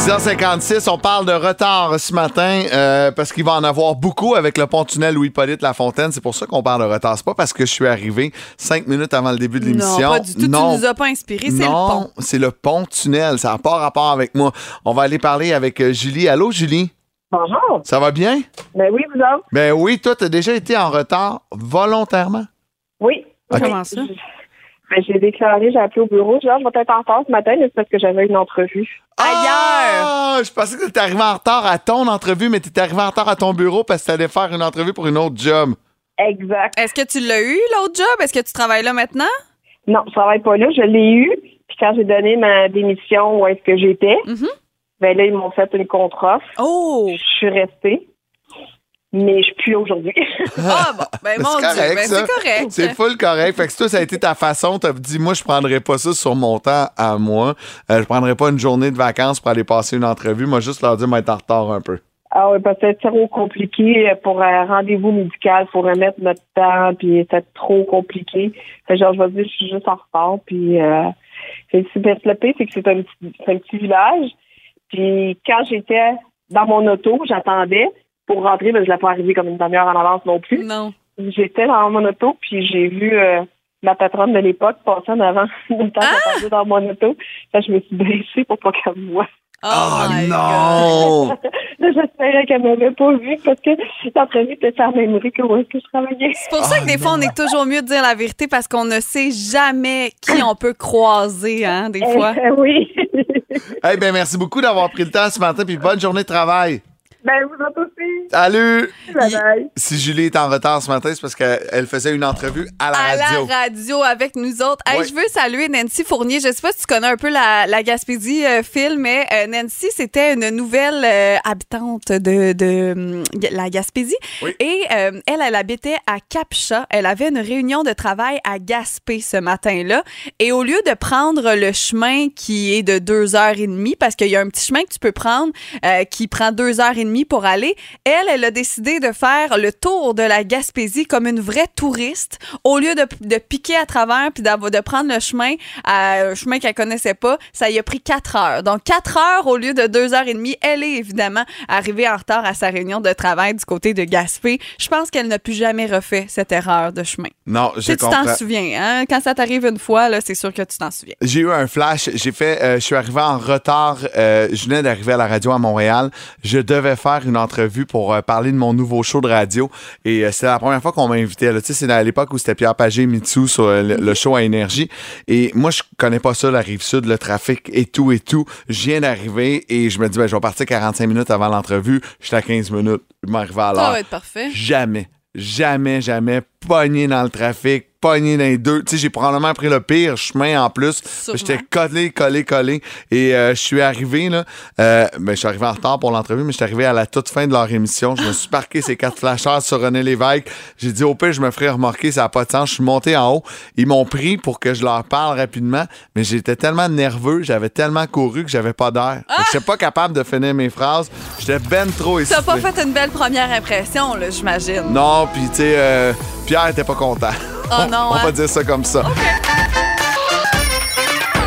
6h56, on parle de retard ce matin euh, parce qu'il va en avoir beaucoup avec le pont-tunnel Louis-Polyte Lafontaine. C'est pour ça qu'on parle de retard. C'est pas parce que je suis arrivé cinq minutes avant le début de l'émission. Non, pas du tout. Non. Tu nous as pas inspiré, c'est le Non, pont. c'est le pont-tunnel. Ça n'a pas rapport avec moi. On va aller parler avec euh, Julie. Allô, Julie? Bonjour. Ça va bien? Ben oui, vous autres? Ben oui, toi, t'as déjà été en retard volontairement? Oui. Comment ça? Ben, j'ai déclaré, j'ai appelé au bureau. Genre, je vais être en retard ce matin, mais c'est parce que j'avais une entrevue. Ailleurs! Ah, je pensais que t'étais arrivé en retard à ton entrevue, mais t'étais arrivé en retard à ton bureau parce que t'allais faire une entrevue pour une autre job. Exact. Est-ce que tu l'as eu, l'autre job? Est-ce que tu travailles là maintenant? Non, je travaille pas là. Je l'ai eu. Puis quand j'ai donné ma démission où est-ce que j'étais, Mhm. ben là, ils m'ont fait une contre-offre. Oh! Je suis restée. Mais je suis plus là aujourd'hui. Ah bon, ben C'est mon Dieu, correct, ben c'est correct. C'est full correct. Fait que si toi, ça a été ta façon, t'as dit, moi, je prendrais pas ça sur mon temps à moi. Euh, je prendrais pas une journée de vacances pour aller passer une entrevue. Moi, juste leur dire, moi, être en retard un peu. ah oui, parce que c'était trop compliqué pour un rendez-vous médical, pour remettre notre temps, puis c'était trop compliqué. Fait que genre, je vais dire, je suis juste en retard, puis euh, c'est super le pire, c'est que c'est un, petit- c'est un petit village. Puis quand j'étais dans mon auto, j'attendais pour rentrer, mais je l'ai pas arrivé comme une demi-heure en avance non plus. Non. J'étais dans mon auto, puis j'ai vu euh, ma patronne de l'époque passer en avant de temps j'attendais dans mon auto. Je me suis baissée pour pas qu'elle me voie. Oh, Oh, God. non! J'espérais qu'elle m'avait pas vu parce que l'entrevue était sur la même rue que où est-ce que je travaillais. C'est pour ça que Ah, des fois, on est toujours mieux de dire la vérité parce qu'on ne sait jamais qui on peut croiser, hein, des fois. Euh, oui. Eh ben, merci beaucoup d'avoir pris le temps ce matin, puis bonne journée de travail. Ben, vous autres aussi. Salut! Bye bye. Si Julie est en retard ce matin, c'est parce qu'elle faisait une entrevue à la à radio. la radio avec nous autres. Hey. Je veux saluer Nancy Fournier. Je sais pas si tu connais un peu la, la Gaspésie, euh, Phil, mais euh, Nancy, c'était une nouvelle euh, habitante de, de la Gaspésie. Oui. Et euh, elle, elle habitait à Capcha. Elle avait une réunion de travail à Gaspé ce matin-là. Et au lieu de prendre le chemin qui est de deux heures et demie, parce qu'il y a un petit chemin que tu peux prendre euh, qui prend deux heures et demie pour aller, elle, elle a décidé de faire le tour de la Gaspésie comme une vraie touriste. Au lieu de, de piquer à travers puis d'avoir- de prendre le chemin, un chemin qu'elle connaissait pas, ça y a pris quatre heures. Donc, quatre heures au lieu de deux heures et demie. Elle est évidemment arrivée en retard à sa réunion de travail du côté de Gaspé. Je pense qu'elle n'a plus jamais refait cette erreur de chemin. Non, je tu t'en souviens, hein? Quand ça t'arrive une fois, là, c'est sûr que tu t'en souviens. J'ai eu un flash. J'ai fait. euh, je suis arrivé en retard. euh, je venais d'arriver à la radio à Montréal. Je devais faire une entrevue pour euh, parler de mon nouveau show de radio. Et euh, c'est la première fois qu'on m'a invité. Tu sais, c'est à l'époque où c'était Pierre Pagé Mitsu sur euh, le, le show à Énergie. Et moi, je connais pas ça, la rive sud, le trafic et tout et tout. Je viens d'arriver et je me dis, ben, je vais partir 45 minutes avant l'entrevue. J'étais à 15 minutes. Je m'arrivais à Ça l'heure. va être parfait. Jamais, jamais, jamais pogné dans le trafic, pogné dans les deux. Tu sais, j'ai probablement pris le pire chemin en plus. J'étais collé, collé, collé. Et euh, je suis arrivé, là. Euh, ben, je suis arrivé en retard pour l'entrevue, mais je suis arrivé à la toute fin de leur émission. Je me suis parqué ces quatre flashers sur René Lévesque. J'ai dit, au pire, je me ferai remarquer, ça n'a pas de sens. Je suis monté en haut. Ils m'ont pris pour que je leur parle rapidement, mais j'étais tellement nerveux, j'avais tellement couru que j'avais pas d'air. Je n'étais pas capable de finir mes phrases. J'étais ben trop T'as essoufflé. pas fait une belle première impression, là, j'imagine. Non, puis tu sais, euh, Pierre était pas content. Oh non, On hein? va dire ça comme ça.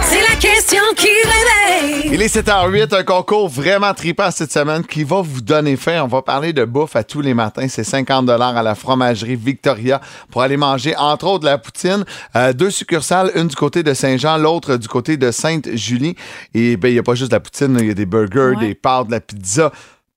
C'est la question qui réveille. réveil. Il est 7h08, un concours vraiment trippant cette semaine qui va vous donner faim. On va parler de bouffe à tous les matins. C'est 50 à la fromagerie Victoria pour aller manger, entre autres, de la poutine. Euh, deux succursales, une du côté de Saint-Jean, l'autre du côté de Sainte-Julie. Et ben, il n'y a pas juste de la poutine, il y a des burgers, Ouais. des pâtes, de la pizza.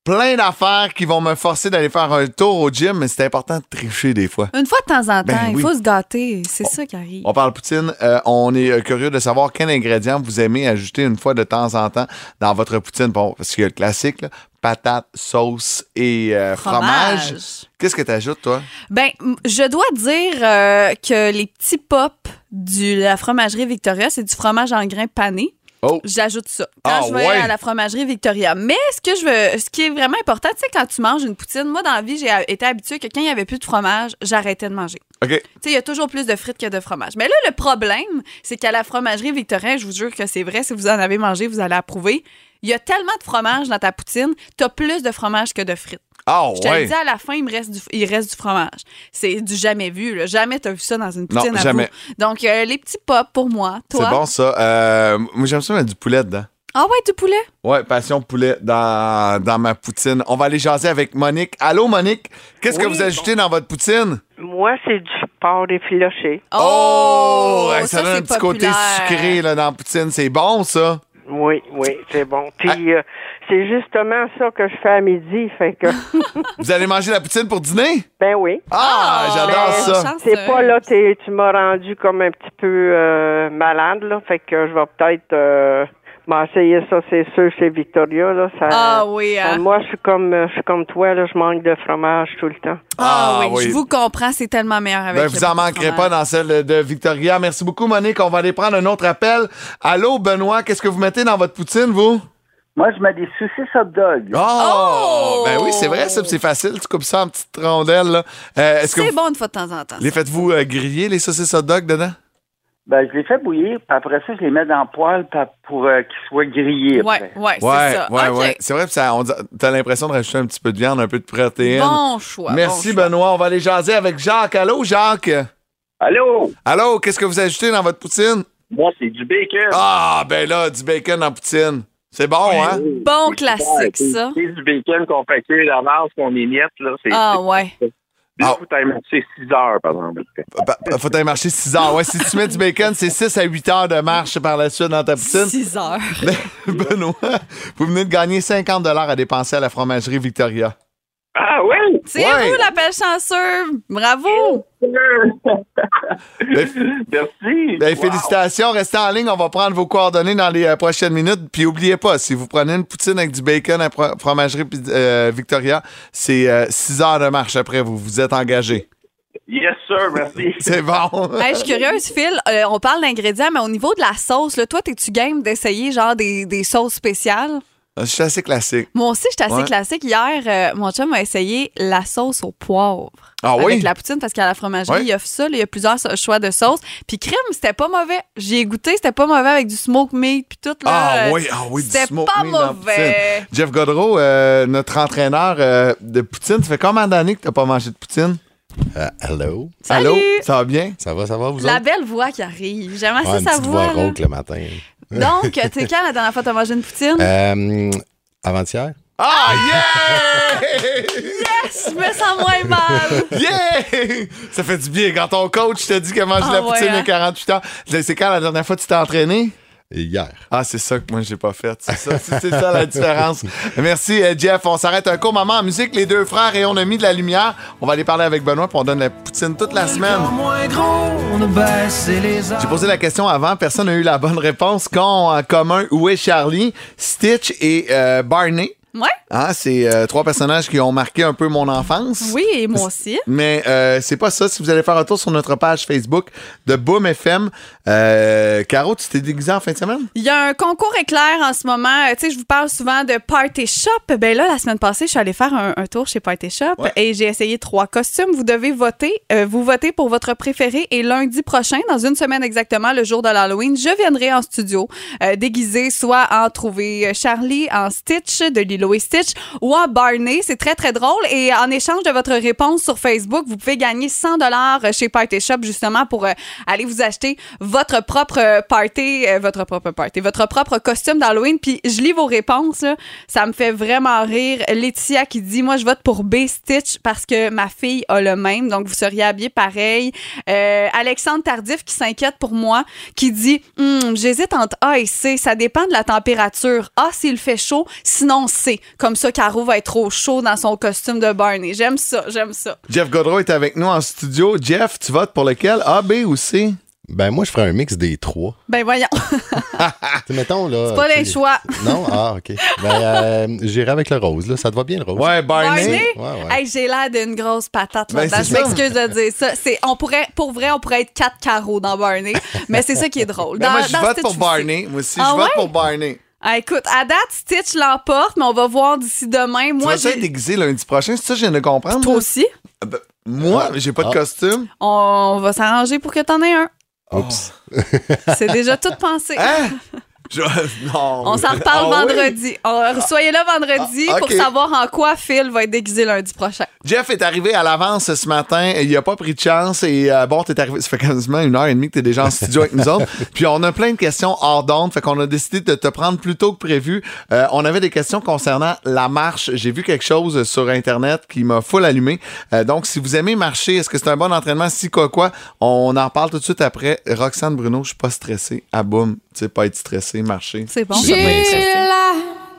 Plein d'affaires qui vont me forcer d'aller faire un tour au gym, mais c'est important de tricher des fois. Une fois de temps en temps, Ben il oui. faut se gâter. C'est ça qui arrive. On parle poutine. euh, on est euh, curieux de savoir quel ingrédient vous aimez ajouter une fois de temps en temps dans votre poutine. Bon, parce qu'il y a le classique, là, patates, sauce et euh, fromage. Qu'est-ce que tu ajoutes, toi? Ben, je dois dire euh, que les petits pops de la fromagerie Victoria, c'est du fromage en grains pané. Oh. J'ajoute ça quand Ah, je vais ouais. à la fromagerie Victoria. Mais ce que je veux, ce qui est vraiment important, tu sais, quand tu manges une poutine, moi dans la vie, j'ai été habituée que quand il n'y avait plus de fromage, j'arrêtais de manger. OK. Tu sais, il y a toujours plus de frites que de fromage. Mais là, le problème, c'est qu'à la fromagerie Victoria, je vous jure que c'est vrai, si vous en avez mangé, vous allez approuver. Il y a tellement de fromage dans ta poutine, tu as plus de fromage que de frites. Ah, Je te le ouais. dis, à la fin, il me reste du, il reste du fromage. C'est du jamais vu. Là. Jamais tu as vu ça dans une poutine Non, à jamais. vous. Donc, euh, les petits pops pour moi. C'est Toi? bon, ça. Euh, moi, j'aime ça mettre du poulet dedans. Ah ouais, du poulet? Ouais, passion poulet dans, dans ma poutine. On va aller jaser avec Monique. Allô, Monique? Qu'est-ce que vous ajoutez dans votre poutine? Moi, c'est du porc effiloché. Oh! Hey, ça, donne un c'est petit côté sucré là, dans la poutine. C'est bon, ça? Oui, oui, c'est bon. Puis, Ah. euh, c'est justement ça que je fais à midi. Fait que, Vous allez manger la poutine pour dîner? ben oui. Ah, j'adore Mais ça. C'est pas là, t'es- tu m'as rendu comme un petit peu euh, malade, là. Fait que je vais peut-être euh, m'essayer ça, c'est sûr, chez Victoria, là. Ça, Ah oui, ça- hein? Moi, je suis comme euh, je suis comme toi, là. Je manque de fromage tout le temps. Ah, Ah, oui, oui. je vous comprends, c'est tellement meilleur avec Ben, vous en manquerez fromage. pas dans celle de Victoria. Merci beaucoup, Monique. On va aller prendre un autre appel. Allô, Benoît, qu'est-ce que vous mettez dans votre poutine, vous? Moi, je mets des saucisses hot dog. Oh! Oh! Ben oui, c'est vrai, ça, puis c'est facile. Tu coupes ça en petites rondelles. là. Euh, Est-ce que C'est vous- bon une fois de temps en temps. les faites-vous euh, griller, les saucisses hot dog dedans? Ben, je les fais bouillir, puis après ça, je les mets dans le poêle pour euh, qu'ils soient grillés. Ouais, après. ouais, c'est Ouais, ça. ouais, ouais. C'est vrai, puis ça, on t'as l'impression de rajouter un petit peu de viande, un peu de protéines. Bon choix. Merci, bon choix. Benoît. On va aller jaser avec Jacques. Allô, Jacques? Allô? Allô, qu'est-ce que vous ajoutez dans votre poutine? Moi, c'est du bacon. Ah, ben là, du bacon en poutine. C'est bon, hein? Bon classique, ça. C'est du bacon qu'on fait cuire d'avance, qu'on émiette, là. Ah ouais. Là, Ah. faut t'aller marcher 6 heures, par exemple. Bah, bah, Faut aller marcher 6 heures. Ouais, si tu mets du bacon, c'est 6 à 8 heures de marche par la suite dans ta poutine. 6 heures. Benoît, vous venez de gagner 50 à dépenser à la fromagerie Victoria. Ah oui! C'est Ouais. vous l'appel chanceux. Bravo. Ben, Merci! ben, Wow. Félicitations, restez en ligne. On va prendre vos coordonnées dans les euh, prochaines minutes. Puis oubliez pas, si vous prenez une poutine avec du bacon à fromagerie euh, Victoria, c'est 6 heures de marche après. Vous vous êtes engagé. Yes, sir, merci. C'est bon. Hey, je suis curieuse, Phil. Euh, on parle d'ingrédients, mais au niveau de la sauce, là, toi, t'es-tu game d'essayer genre des, des sauces spéciales? Je suis assez classique. Moi aussi, j'étais assez Ouais. classique. Hier, euh, mon chum a essayé la sauce au poivre. Ah avec oui? la poutine, parce qu'à la fromagerie, Ouais. il y a ça. là, Il y a plusieurs choix de sauce. Puis crème, c'était pas mauvais. J'y ai goûté, c'était pas mauvais avec du smoke meat, puis tout. Là, Ah euh, oui, ah oui, du C'était smoke pas meat mauvais. Jeff Godreau, euh, notre entraîneur euh, de poutine, ça fait combien d'années que t'as pas mangé de poutine? Euh, hello. Salut! Allô? Ça va bien? Ça va, ça va, vous La autres? belle voix qui arrive. J'aime assez Ouais, sa voix. voix rauque le matin. Donc, t'es quand la dernière fois que t'as mangé une poutine? Euh, avant-hier? Ah, yeah! Yes, je me sens moins mal. Yeah! Ça fait du bien quand ton coach t'a dit qu'il a mangé Ah la poutine y a hein? 48 heures. C'est quand la dernière fois que tu t'es entraîné? Hier. Ah, c'est ça que moi, j'ai pas fait. C'est ça, c'est ça la différence. Merci, euh, Jeff. On s'arrête un court moment en musique. Les deux frères et on a mis de la lumière. On va aller parler avec Benoît puis on donne la poutine toute la semaine. J'ai posé la question avant. Personne n'a eu la bonne réponse. Qu'ont en commun Où est Charlie, Stitch et euh, Barney? Ouais. Hein, c'est euh, trois personnages qui ont marqué un peu mon enfance. Oui, et moi aussi. Mais euh, c'est pas ça. Si vous allez faire un tour sur notre page Facebook de Boom FM, euh, Caro, tu t'es déguisé en fin de semaine? Il y a un concours éclair en ce moment. Tu sais, je vous parle souvent de Party Shop. Ben là, la semaine passée, je suis allée faire un, un tour chez Party Shop Ouais. et j'ai essayé trois costumes. Vous devez voter. Vous votez pour votre préféré et lundi prochain, dans une semaine exactement, le jour de l'Halloween, je viendrai en studio euh, déguisé soit en trouver Charlie en Stitch de Lilo Lilo et Stitch ou Barney. C'est très, très drôle. Et en échange de votre réponse sur Facebook, vous pouvez gagner 100 dollars chez Party Shop justement pour euh, aller vous acheter votre propre party, euh, votre propre party, votre propre costume d'Halloween. Puis je lis vos réponses. Ça me fait vraiment rire. Laetitia qui dit, moi, je vote pour B Stitch parce que ma fille a le même. Donc, vous seriez habillés pareil. Euh, Alexandre Tardif qui s'inquiète pour moi, qui dit, Hum, j'hésite entre A et C. Ça dépend de la température. A, s'il fait chaud. Sinon, C. Comme ça, Caro va être au chaud dans son costume de Barney. J'aime ça, j'aime ça. Jeff Godreau est avec nous en studio. Jeff, tu votes pour lequel? A, B ou C? Ben, moi, je ferais un mix des trois. Ben voyons. Mettons, là. C'est pas les choix. Non? Ah, OK. Ben, euh, j'irai avec le rose, là. Ça te va bien, le rose? Ouais, Barney? Ouais, ouais. Hey, j'ai l'air d'une grosse patate. Ben, là-dedans. c'est je m'excuse de dire ça. C'est, on pourrait, pour vrai, on pourrait être quatre carreaux dans Barney, mais c'est ça qui est drôle. Ben, moi, je vote pour. Barney. Moi aussi, Ah je vote ouais? pour Barney. Ah, écoute, à date, Stitch l'emporte, mais on va voir d'ici demain. Tu Moi, vas être déguisé lundi prochain, c'est ça que je viens de comprendre? Toi là? aussi? Ben, moi, j'ai pas de Ah. costume. On va s'arranger pour que t'en aies un. Oups. C'est déjà tout pensé. Hein? Je- Non. On s'en reparle Ah vendredi. On- Soyez là vendredi Ah, pour savoir en quoi Phil va être déguisé lundi prochain. Jeff est arrivé à l'avance ce matin. Il a pas pris de chance. Et euh, bon, t'es arrivé. Ça fait quasiment une heure et demie que t'es déjà en studio avec nous autres. Puis on a plein de questions hors d'onde. Fait qu'on a décidé de te prendre plus tôt que prévu. Euh, on avait des questions concernant la marche. J'ai vu quelque chose sur Internet qui m'a full allumé. Euh, donc, si vous aimez marcher, est-ce que c'est un bon entraînement? Si quoi, quoi? On en parle tout de suite après. Roxane Bruno, je suis pas stressé. Ah boum. Tu sais, pas être stressé, marcher. C'est bon. J'ai la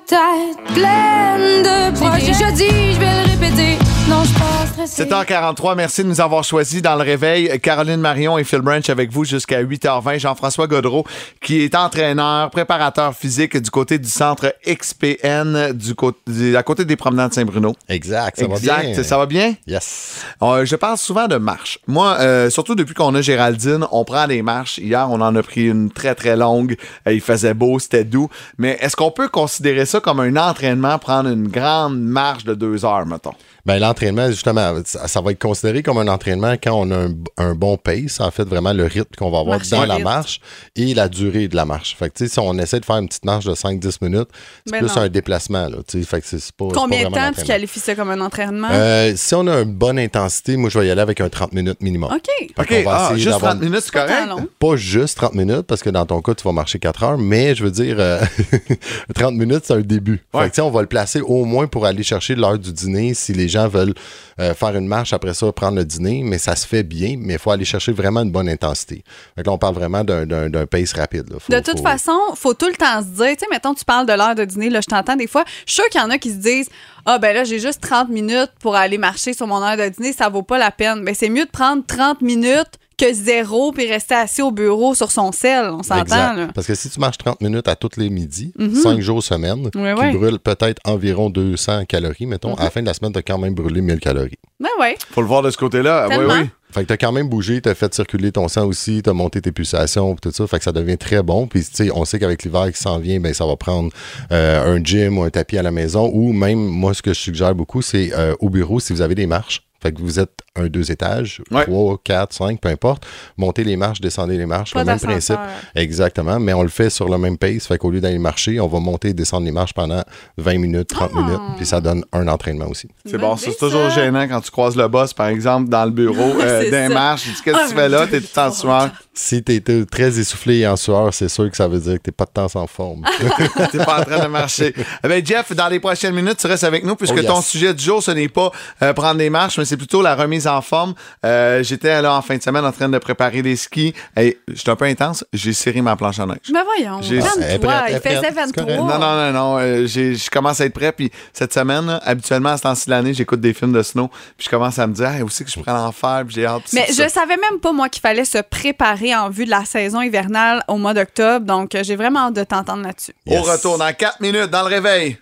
tête pleine de projets. Je dis, je vais le répéter. Non, je pas stressée. 7h43, merci de nous avoir choisis dans le réveil. Caroline Marion et Phil Branch avec vous jusqu'à 8h20. Jean-François Godreau, qui est entraîneur, préparateur physique du côté du centre XPN, du côté, à côté des promenades Saint-Bruno. Exact, ça exact. va bien. Ça va bien? Yes. Euh, je parle souvent de marche. Moi, euh, surtout depuis qu'on a Géraldine, on prend des marches. Hier, on en a pris une très, très longue. Euh, il faisait beau, c'était doux. Mais est-ce qu'on peut considérer ça comme un entraînement, prendre une grande marche de deux heures, mettons? Ben, l'entraînement, justement, ça, ça va être considéré comme un entraînement quand on a un, un bon pace, en fait, vraiment le rythme qu'on va avoir Marcher dans la marche et la durée de la marche. Fait que, si on essaie de faire une petite marche de 5-10 minutes, c'est Ben plus non. un déplacement, là, tu sais. Fait que c'est pas. Combien de temps tu qualifies ça comme un entraînement? Euh, si on a une bonne intensité, moi, je vais y aller avec un 30 minutes minimum. OK. Fait OK, qu'on va ah, essayer juste d'avoir 30 minutes, c'est correct? Pas juste 30 minutes, parce que dans ton cas, tu vas marcher 4 heures, mais je veux dire, euh, 30 minutes, c'est un début. Ouais. Fait que, on va le placer au moins pour aller chercher l'heure du dîner si les gens veulent euh, faire une marche après ça, prendre le dîner, mais ça se fait bien, mais il faut aller chercher vraiment une bonne intensité. Que là, on parle vraiment d'un- pace rapide. là. Faut- De toute faut- façon, faut tout le temps se dire, tu sais, mettons, tu parles de l'heure de dîner, là, je t'entends des fois. Je suis sûre qu'il y en a qui se disent, ah, ben là, j'ai juste 30 minutes pour aller marcher sur mon heure de dîner, ça vaut pas la peine. Ben, c'est mieux de prendre 30 minutes que zéro puis rester assis au bureau sur son sel. On s'entend. Parce que si tu marches 30 minutes à tous les midis, Mhm. 5 jours semaine, ouais. brûlent peut-être environ 200 calories, mettons, Mhm. à la fin de la semaine, tu as quand même brûlé 1000 calories. Ben ouais. Faut le voir de ce côté-là. Oui, Tellement. oui. Fait que t'as quand même bougé, t'as fait circuler ton sang aussi, t'as monté tes pulsations, pis tout ça. Fait que ça devient très bon. Puis, tu sais, on sait qu'avec l'hiver qui s'en vient, ben, ça va prendre euh, un gym ou un tapis à la maison. Ou même, moi, ce que je suggère beaucoup, c'est euh, au bureau, si vous avez des marches. Fait que vous êtes un deux étages, Ouais. trois, quatre, cinq, peu importe. Montez les marches, descendez les marches, Pas le même principe. Exactement. Mais on le fait sur le même pace. Fait qu'au lieu d'aller marcher, on va monter et descendre les marches pendant 20 minutes, 30 Ah. minutes. Puis ça donne un entraînement aussi. C'est bon, ça, c'est toujours gênant quand tu croises le boss, par exemple, dans le bureau, euh, d'un marche. Qu'est-ce que tu fais là? T'es tout en sueur. Si t'es t'es très essoufflé et en sueur, c'est sûr que ça veut dire que t'es pas de temps en forme. T'es pas en train de marcher. Eh ben, Jeff, dans les prochaines minutes, tu restes avec nous puisque Oh, yes. ton sujet du jour, ce n'est pas euh, prendre des marches, mais c'est plutôt la remise en forme. Euh, J'étais là en fin de semaine en train de préparer des skis. Et j'étais un peu intense. J'ai serré ma planche à neige. Ben voyons. J'ai- Elle est Calme-toi. prête, elle Il est prête. faisait C'est 23. correct. Non, non, non, non. euh, je commence à être prêt. Puis cette semaine, là, habituellement, à ce temps-ci de l'année, j'écoute des films de snow. Puis je commence à me dire, hey, c'est que je pourrais en faire? Puis j'ai hâte. Mais je ça. savais même pas, moi, qu'il fallait se préparer en vue de la saison hivernale au mois d'octobre. Donc, euh, j'ai vraiment hâte de t'entendre là-dessus. Au retour dans 4 minutes dans le réveil.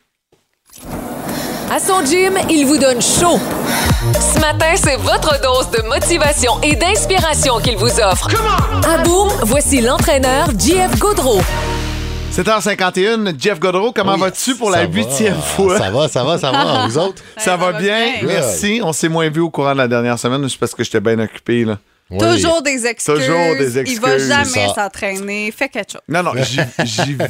À son gym, il vous donne chaud. Ce matin, c'est votre dose de motivation et d'inspiration qu'il vous offre. À Boom, voici l'entraîneur JF Gaudreau. 7h51, Jeff Godreau, comment Oui, vas-tu pour la ça va. huitième fois? Ça va, ça va, ça va. Vous autres? Ça va bien, bien. merci. On s'est moins vu au courant de la dernière semaine, juste parce que j'étais bien occupé. Là? Oui. Toujours des excuses. Toujours des Il va excuses. jamais s'entraîner. Fais quelque chose. Non, non, j'y vais,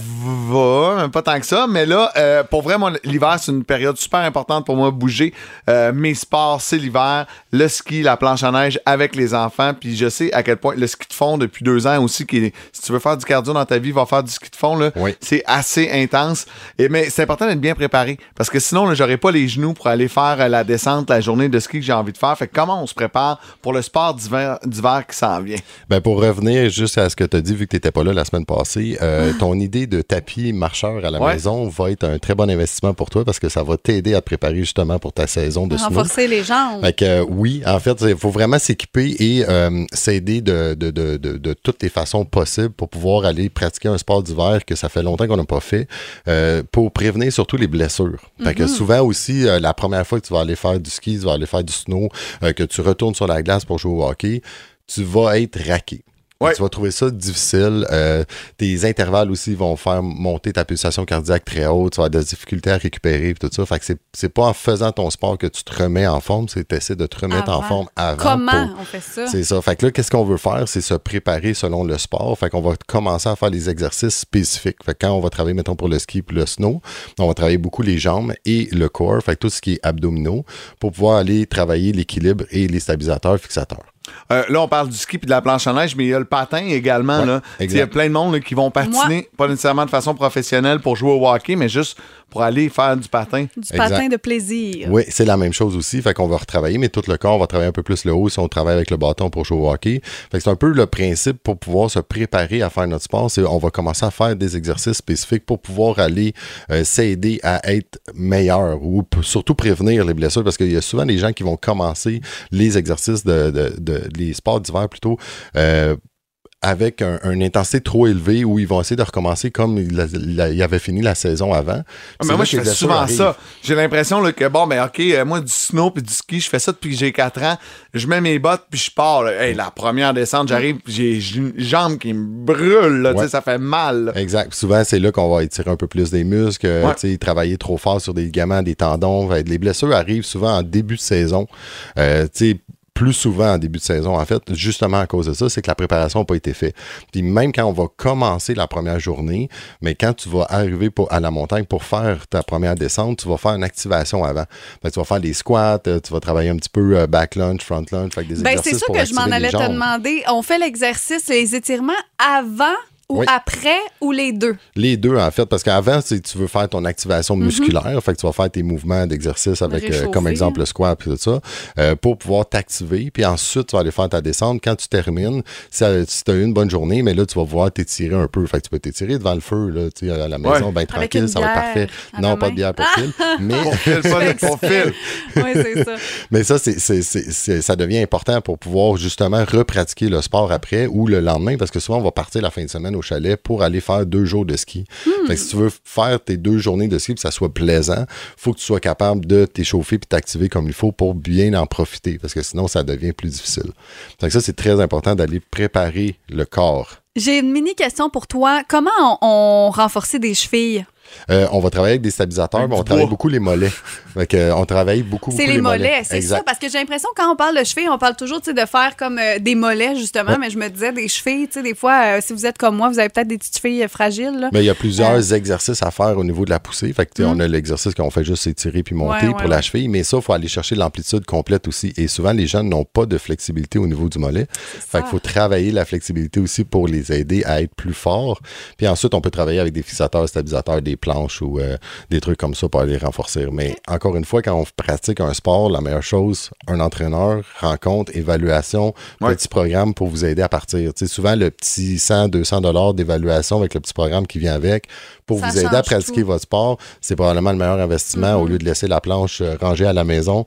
même pas tant que ça. Mais là, euh, pour vrai, l'hiver, c'est une période super importante pour moi, bouger. Euh, mes sports, c'est l'hiver. Le ski, la planche à neige avec les enfants. Puis je sais à quel point le ski de fond, depuis deux ans aussi, qui est- si tu veux faire du cardio dans ta vie, va faire du ski de fond. là. C'est assez intense. Et, mais c'est important d'être bien préparé. Parce que sinon, j'aurais pas les genoux pour aller faire euh, la descente, la journée de ski que j'ai envie de faire. Fait que comment on se prépare pour le sport d'hiver d'hiver qui s'en vient? Ben pour revenir juste à ce que tu as dit, vu que tu n'étais pas là la semaine passée, euh, ton idée de tapis marcheur à la Ouais. maison va être un très bon investissement pour toi parce que ça va t'aider à te préparer justement pour ta saison de snow. Renforcer les jambes. Fait que, euh, oui, en fait, il faut vraiment s'équiper et euh, s'aider de, de, de, de, de toutes les façons possibles pour pouvoir aller pratiquer un sport d'hiver que ça fait longtemps qu'on n'a pas fait, euh, pour prévenir surtout les blessures. Fait que Mhm. souvent aussi, euh, la première fois que tu vas aller faire du ski, tu vas aller faire du snow, euh, que tu retournes sur la glace pour jouer au hockey, tu vas être raqué. Tu vas trouver ça difficile. Euh, tes intervalles aussi vont faire monter ta pulsation cardiaque très haute. Tu vas avoir de la difficulté à récupérer et tout ça. Fait que c'est, c'est pas en faisant ton sport que tu te remets en forme, c'est t'essaies de te remettre en forme avant. Comment pour- on fait ça? C'est ça. Fait que là, qu'est-ce qu'on veut faire? C'est se préparer selon le sport. Fait qu'on va commencer à faire des exercices spécifiques. Fait que quand on va travailler, mettons, pour le ski puis le snow, on va travailler beaucoup les jambes et le corps. Fait que tout ce qui est abdominaux pour pouvoir aller travailler l'équilibre et les stabilisateurs fixateurs. Euh, là, on parle du ski puis de la planche à neige, mais il y a le patin également. Ouais, là. exact. Il y a plein de monde là, qui vont patiner, pas nécessairement de façon professionnelle pour jouer au hockey, mais juste pour aller faire du patin. Du patin de plaisir. Oui, c'est la même chose aussi. Fait qu'on va retravailler, mais tout le corps, on va travailler un peu plus le haut si on travaille avec le bâton pour jouer au hockey. Fait que c'est un peu le principe pour pouvoir se préparer à faire notre sport. C'est on va commencer à faire des exercices spécifiques pour pouvoir aller euh, s'aider à être meilleur ou surtout prévenir les blessures parce qu'il y a souvent des gens qui vont commencer les exercices de, de- de- les sports d'hiver plutôt. euh, avec un- une intensité trop élevée où ils vont essayer de recommencer comme il, avait fini la saison avant. Ah, mais moi, je fais souvent arrivent. ça. J'ai l'impression que, bon, ben, OK, euh, moi, du snow puis du ski, je fais ça depuis que j'ai 4 ans. Je mets mes bottes puis je pars. là. Hey, la première descente, j'arrive, puis j'ai une jambe qui me brûle. là, tu sais, Ouais. Ça fait mal. là. Exact. Souvent, c'est là qu'on va étirer un peu plus des muscles, euh, Ouais. travailler trop fort sur des ligaments, des tendons. Les blessures arrivent souvent en début de saison. Euh, plus souvent en début de saison, en fait, justement à cause de ça, c'est que la préparation n'a pas été faite. Puis même quand on va commencer la première journée, mais quand tu vas arriver pour- à la montagne pour faire ta première descente, tu vas faire une activation avant. Fait que tu vas faire des squats, euh, tu vas travailler un petit peu euh, back lunge, front lunge, fait des Ben, c'est ça que je m'en allais te demander. On fait l'exercice, les étirements avant ou Oui. après ou les deux? Les deux, en fait, parce qu'avant, c'est- tu veux faire ton activation Mhm. musculaire, fait que tu vas faire tes mouvements d'exercice avec, euh, comme exemple, le squat et tout ça, euh, pour pouvoir t'activer. Puis ensuite, tu vas aller faire ta descente. Quand tu termines, si, tu as eu une bonne journée, mais là, tu vas pouvoir t'étirer un peu. Fait que tu peux t'étirer devant le feu, là, tu sais, à la maison, Ouais. bien Avec tranquille, ça va être parfait. Non, pas de bière pour fil. mais... Pour fil, pas de pour fil. Oui, c'est ça. Mais ça, ça devient important pour pouvoir justement repratiquer le sport après ou le lendemain, parce que souvent, on va partir la fin de semaine au chalet pour aller faire deux jours de ski. Hmm. Fait que si tu veux faire tes deux journées de ski et que ça soit plaisant, faut que tu sois capable de t'échauffer puis t'activer comme il faut pour bien en profiter, parce que sinon, ça devient plus difficile. Fait que ça, c'est très important d'aller préparer le corps. J'ai une mini question pour toi. Comment on, on renforçait des chevilles? Euh, on va travailler avec des stabilisateurs, mais on travaille beaucoup les mollets. Euh, on travaille beaucoup, beaucoup C'est les mollets, c'est ça. Parce que j'ai l'impression que quand on parle de chevilles, on parle toujours de faire comme euh, des mollets, justement. Ouais. Mais je me disais, des chevilles, tu sais, des fois, euh, si vous êtes comme moi, vous avez peut-être des petites chevilles euh, fragiles. là. Mais il y a plusieurs Euh, exercices à faire au niveau de la poussée. Fait que, sais, Mm. on a l'exercice qu'on fait juste s'étirer puis monter Ouais, pour ouais, la cheville, mais ça, il faut aller chercher l'amplitude complète aussi. Et souvent, les jeunes n'ont pas de flexibilité au niveau du mollet. Fait qu'il faut travailler la flexibilité aussi pour les aider à être plus forts. Puis ensuite, on peut travailler avec des fixateurs, stabilisateurs, des planches ou euh, des trucs comme ça pour aller renforcer. Mais encore une fois, quand on pratique un sport, la meilleure chose, un entraîneur, rencontre, évaluation, petit programme pour vous aider à partir. Tu sais, souvent, le petit 100, 200 dollars d'évaluation avec le petit programme qui vient avec pour Ça vous aider à pratiquer tout. votre sport, c'est probablement le meilleur investissement au lieu de laisser la planche euh, rangée à la maison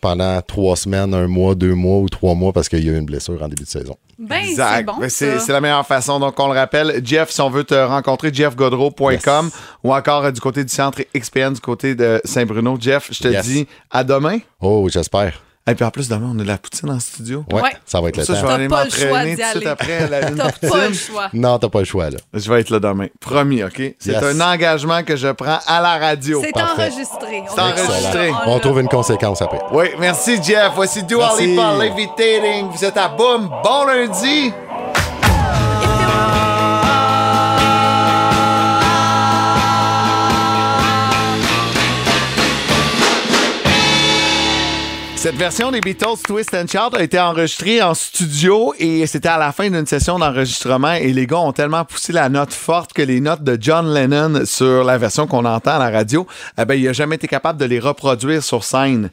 pendant trois semaines, un mois, deux mois ou trois mois parce qu'il y a eu une blessure en début de saison. Ben, c'est Exact. bon, Ben, c'est la meilleure façon. Donc, on le rappelle, Jeff, si on veut te rencontrer, jeffgodreau.com ou encore euh, du côté du centre XPN, du côté de Saint-Bruno. Jeff, je te Yes. dis à demain. Oh, j'espère. Et puis en plus, demain, on a de la poutine en studio. Ouais, Ouais. ça va être le Ça, je temps. vais aller T'as pas le choix m'entraîner tout de suite après la T'as poutine. pas le choix. Non, t'as pas le choix, là. Je vais être là demain. Promis, OK? C'est Yes. un engagement que je prends à la radio. C'est Parfait. enregistré. C'est enregistré. On trouve une conséquence après. Oui, merci Jeff. Voici Dua. Lipa, Levitating. Vous êtes à Boom. Bon lundi. Cette version des Beatles Twist and Shout a été enregistrée en studio et c'était à la fin d'une session d'enregistrement et les gars ont tellement poussé la note forte que les notes de John Lennon sur la version qu'on entend à la radio, eh ben, il a jamais été capable de les reproduire sur scène.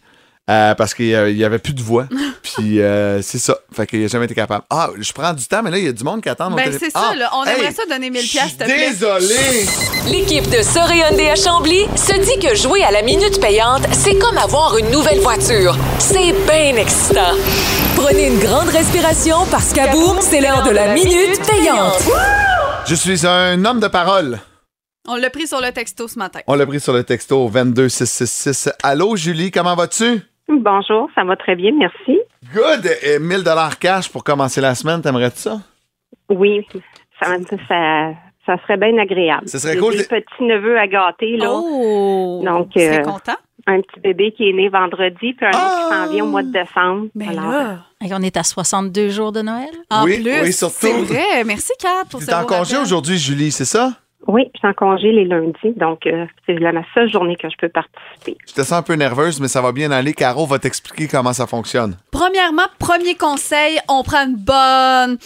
Euh, parce qu'il n'y avait plus de voix. Puis euh, c'est ça. Fait qu'il n'a jamais été capable. Ah, je prends du temps, mais là, il y a du monde qui attend mon Ben, c'est ça, Ah, là. On hey, aimerait ça donner 1000 pièces, s'il te plaît. Désolé! L'équipe de Soré Hyundai à Chambly se dit que jouer à la minute payante, c'est comme avoir une nouvelle voiture. C'est bien excitant. Prenez une grande respiration parce qu'à boum, c'est l'heure de la minute payante. Je suis un homme de parole. On l'a pris sur le texto ce matin. On l'a pris sur le texto au 22666. Allô, Julie, comment vas-tu? Bonjour, ça va très bien, merci. Good! Et 1000 dollars cash pour commencer la semaine, t'aimerais-tu ça? Oui, ça, ça, ça serait bien agréable. Ce serait J'ai cool Des de- petits-neveux à gâter, là. Oh! Donc, euh, content? un petit bébé qui est né vendredi, puis un autre qui s'en vient au mois de décembre. Mais Alors, là, Hey, On est à 62 jours de Noël? en Oui, plus, oui, surtout. c'est vrai. Merci, Kat, pour ce T'es en congé aujourd'hui, Julie, c'est ça? Oui, je suis en congé les lundis, donc euh, c'est la ma seule journée que je peux participer. Je te sens un peu nerveuse, mais ça va bien aller. Caro va t'expliquer comment ça fonctionne. Premièrement, premier conseil, on prend une bonne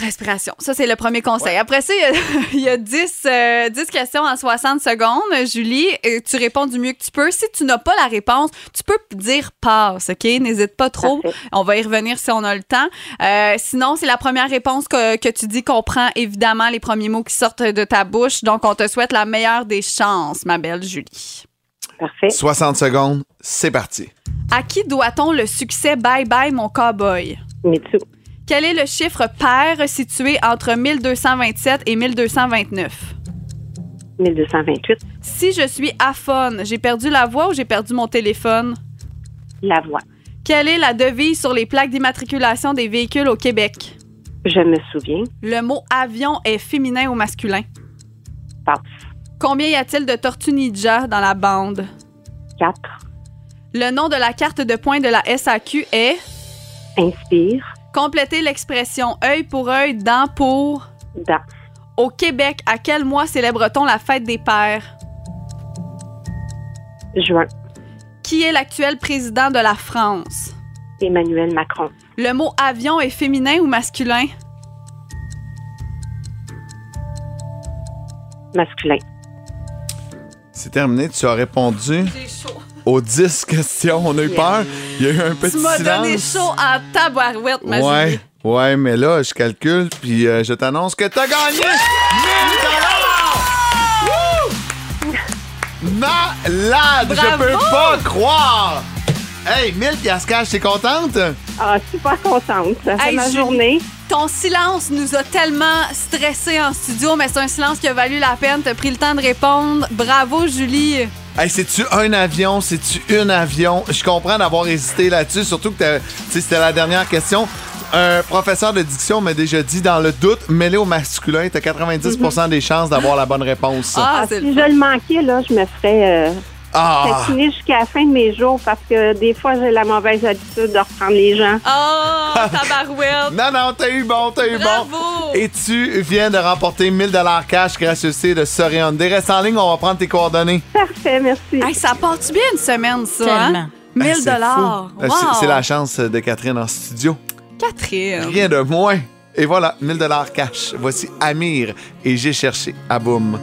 respiration. Ça, c'est le premier conseil. Après ça, il y a, il y a 10, euh, 10 questions en 60 secondes. Julie, euh, tu réponds du mieux que tu peux. Si tu n'as pas la réponse, tu peux dire passe, OK? N'hésite pas trop. Parfait. On va y revenir si on a le temps. Euh, sinon, c'est la première réponse que, que tu dis qu'on prend évidemment les premiers mots qui sortent de ta bouche. Donc, on te souhaite la meilleure des chances, ma belle Julie. Parfait. 60 secondes, c'est parti. À qui doit-on le succès Bye Bye, mon cowboy? Mitsu, Quel est le chiffre pair situé entre 1227 et 1229? 1228, Si je suis aphone, j'ai perdu la voix ou j'ai perdu mon téléphone? la voix. Quelle est la devise sur les plaques d'immatriculation des véhicules au Québec? Je me souviens. Le mot avion est féminin ou masculin? Passe. Combien y a-t-il de tortues ninja dans la bande? 4. Le nom de la carte de points de la SAQ est? Inspire. Complétez l'expression œil pour œil, dent pour. Dent. Au Québec, à quel mois célèbre-t-on la fête des pères? Juin. Qui est l'actuel président de la France? Emmanuel Macron. Le mot avion est féminin ou masculin? Masculin. C'est terminé. Tu as répondu J'ai chaud. Aux 10 questions. On a eu peur. Il y a eu un petit Tu m'as silence. donné chaud en tabarouette, ma Ouais, Julie. ouais, mais là, je calcule, puis euh, je t'annonce que t'as gagné 1000 Wouh! Malade! Je peux pas croire! Hey, 1000 piastres cash, t'es contente? Ah, super contente. Ça fait Hey, ma Julie, journée. Ton silence nous a tellement stressés en studio, mais c'est un silence qui a valu la peine. T'as pris le temps de répondre. Bravo, Julie. Hey, c'est-tu un avion? C'est-tu une avion? Je comprends d'avoir hésité là-dessus, surtout que t'as- tu sais, c'était la dernière question. Un professeur de diction m'a déjà dit, dans le doute, mêlé au masculin, t'as 90% des chances d'avoir la bonne réponse. Ah, Ah, si je le manquais, là, je me ferais euh, Ah! taquiner jusqu'à la fin de mes jours parce que des fois, j'ai la mauvaise habitude de reprendre les gens. Oh, tabarouette. Non, non, t'as eu bon, t'as eu Bravo. bon. Et tu viens de remporter 1000 dollars cash gracieuseté de Sorry Hyundai. Reste en ligne, on va prendre tes coordonnées. Parfait, merci. Hey, ça part-tu bien une semaine, ça? Tellement. Hein? Ben, 1000 c'est dollars. Euh, c'est- C'est la chance de Catherine en studio. Catherine. Rien de moins. Et voilà, 1000 dollars cash. Voici Amir et j'ai cherché à boum.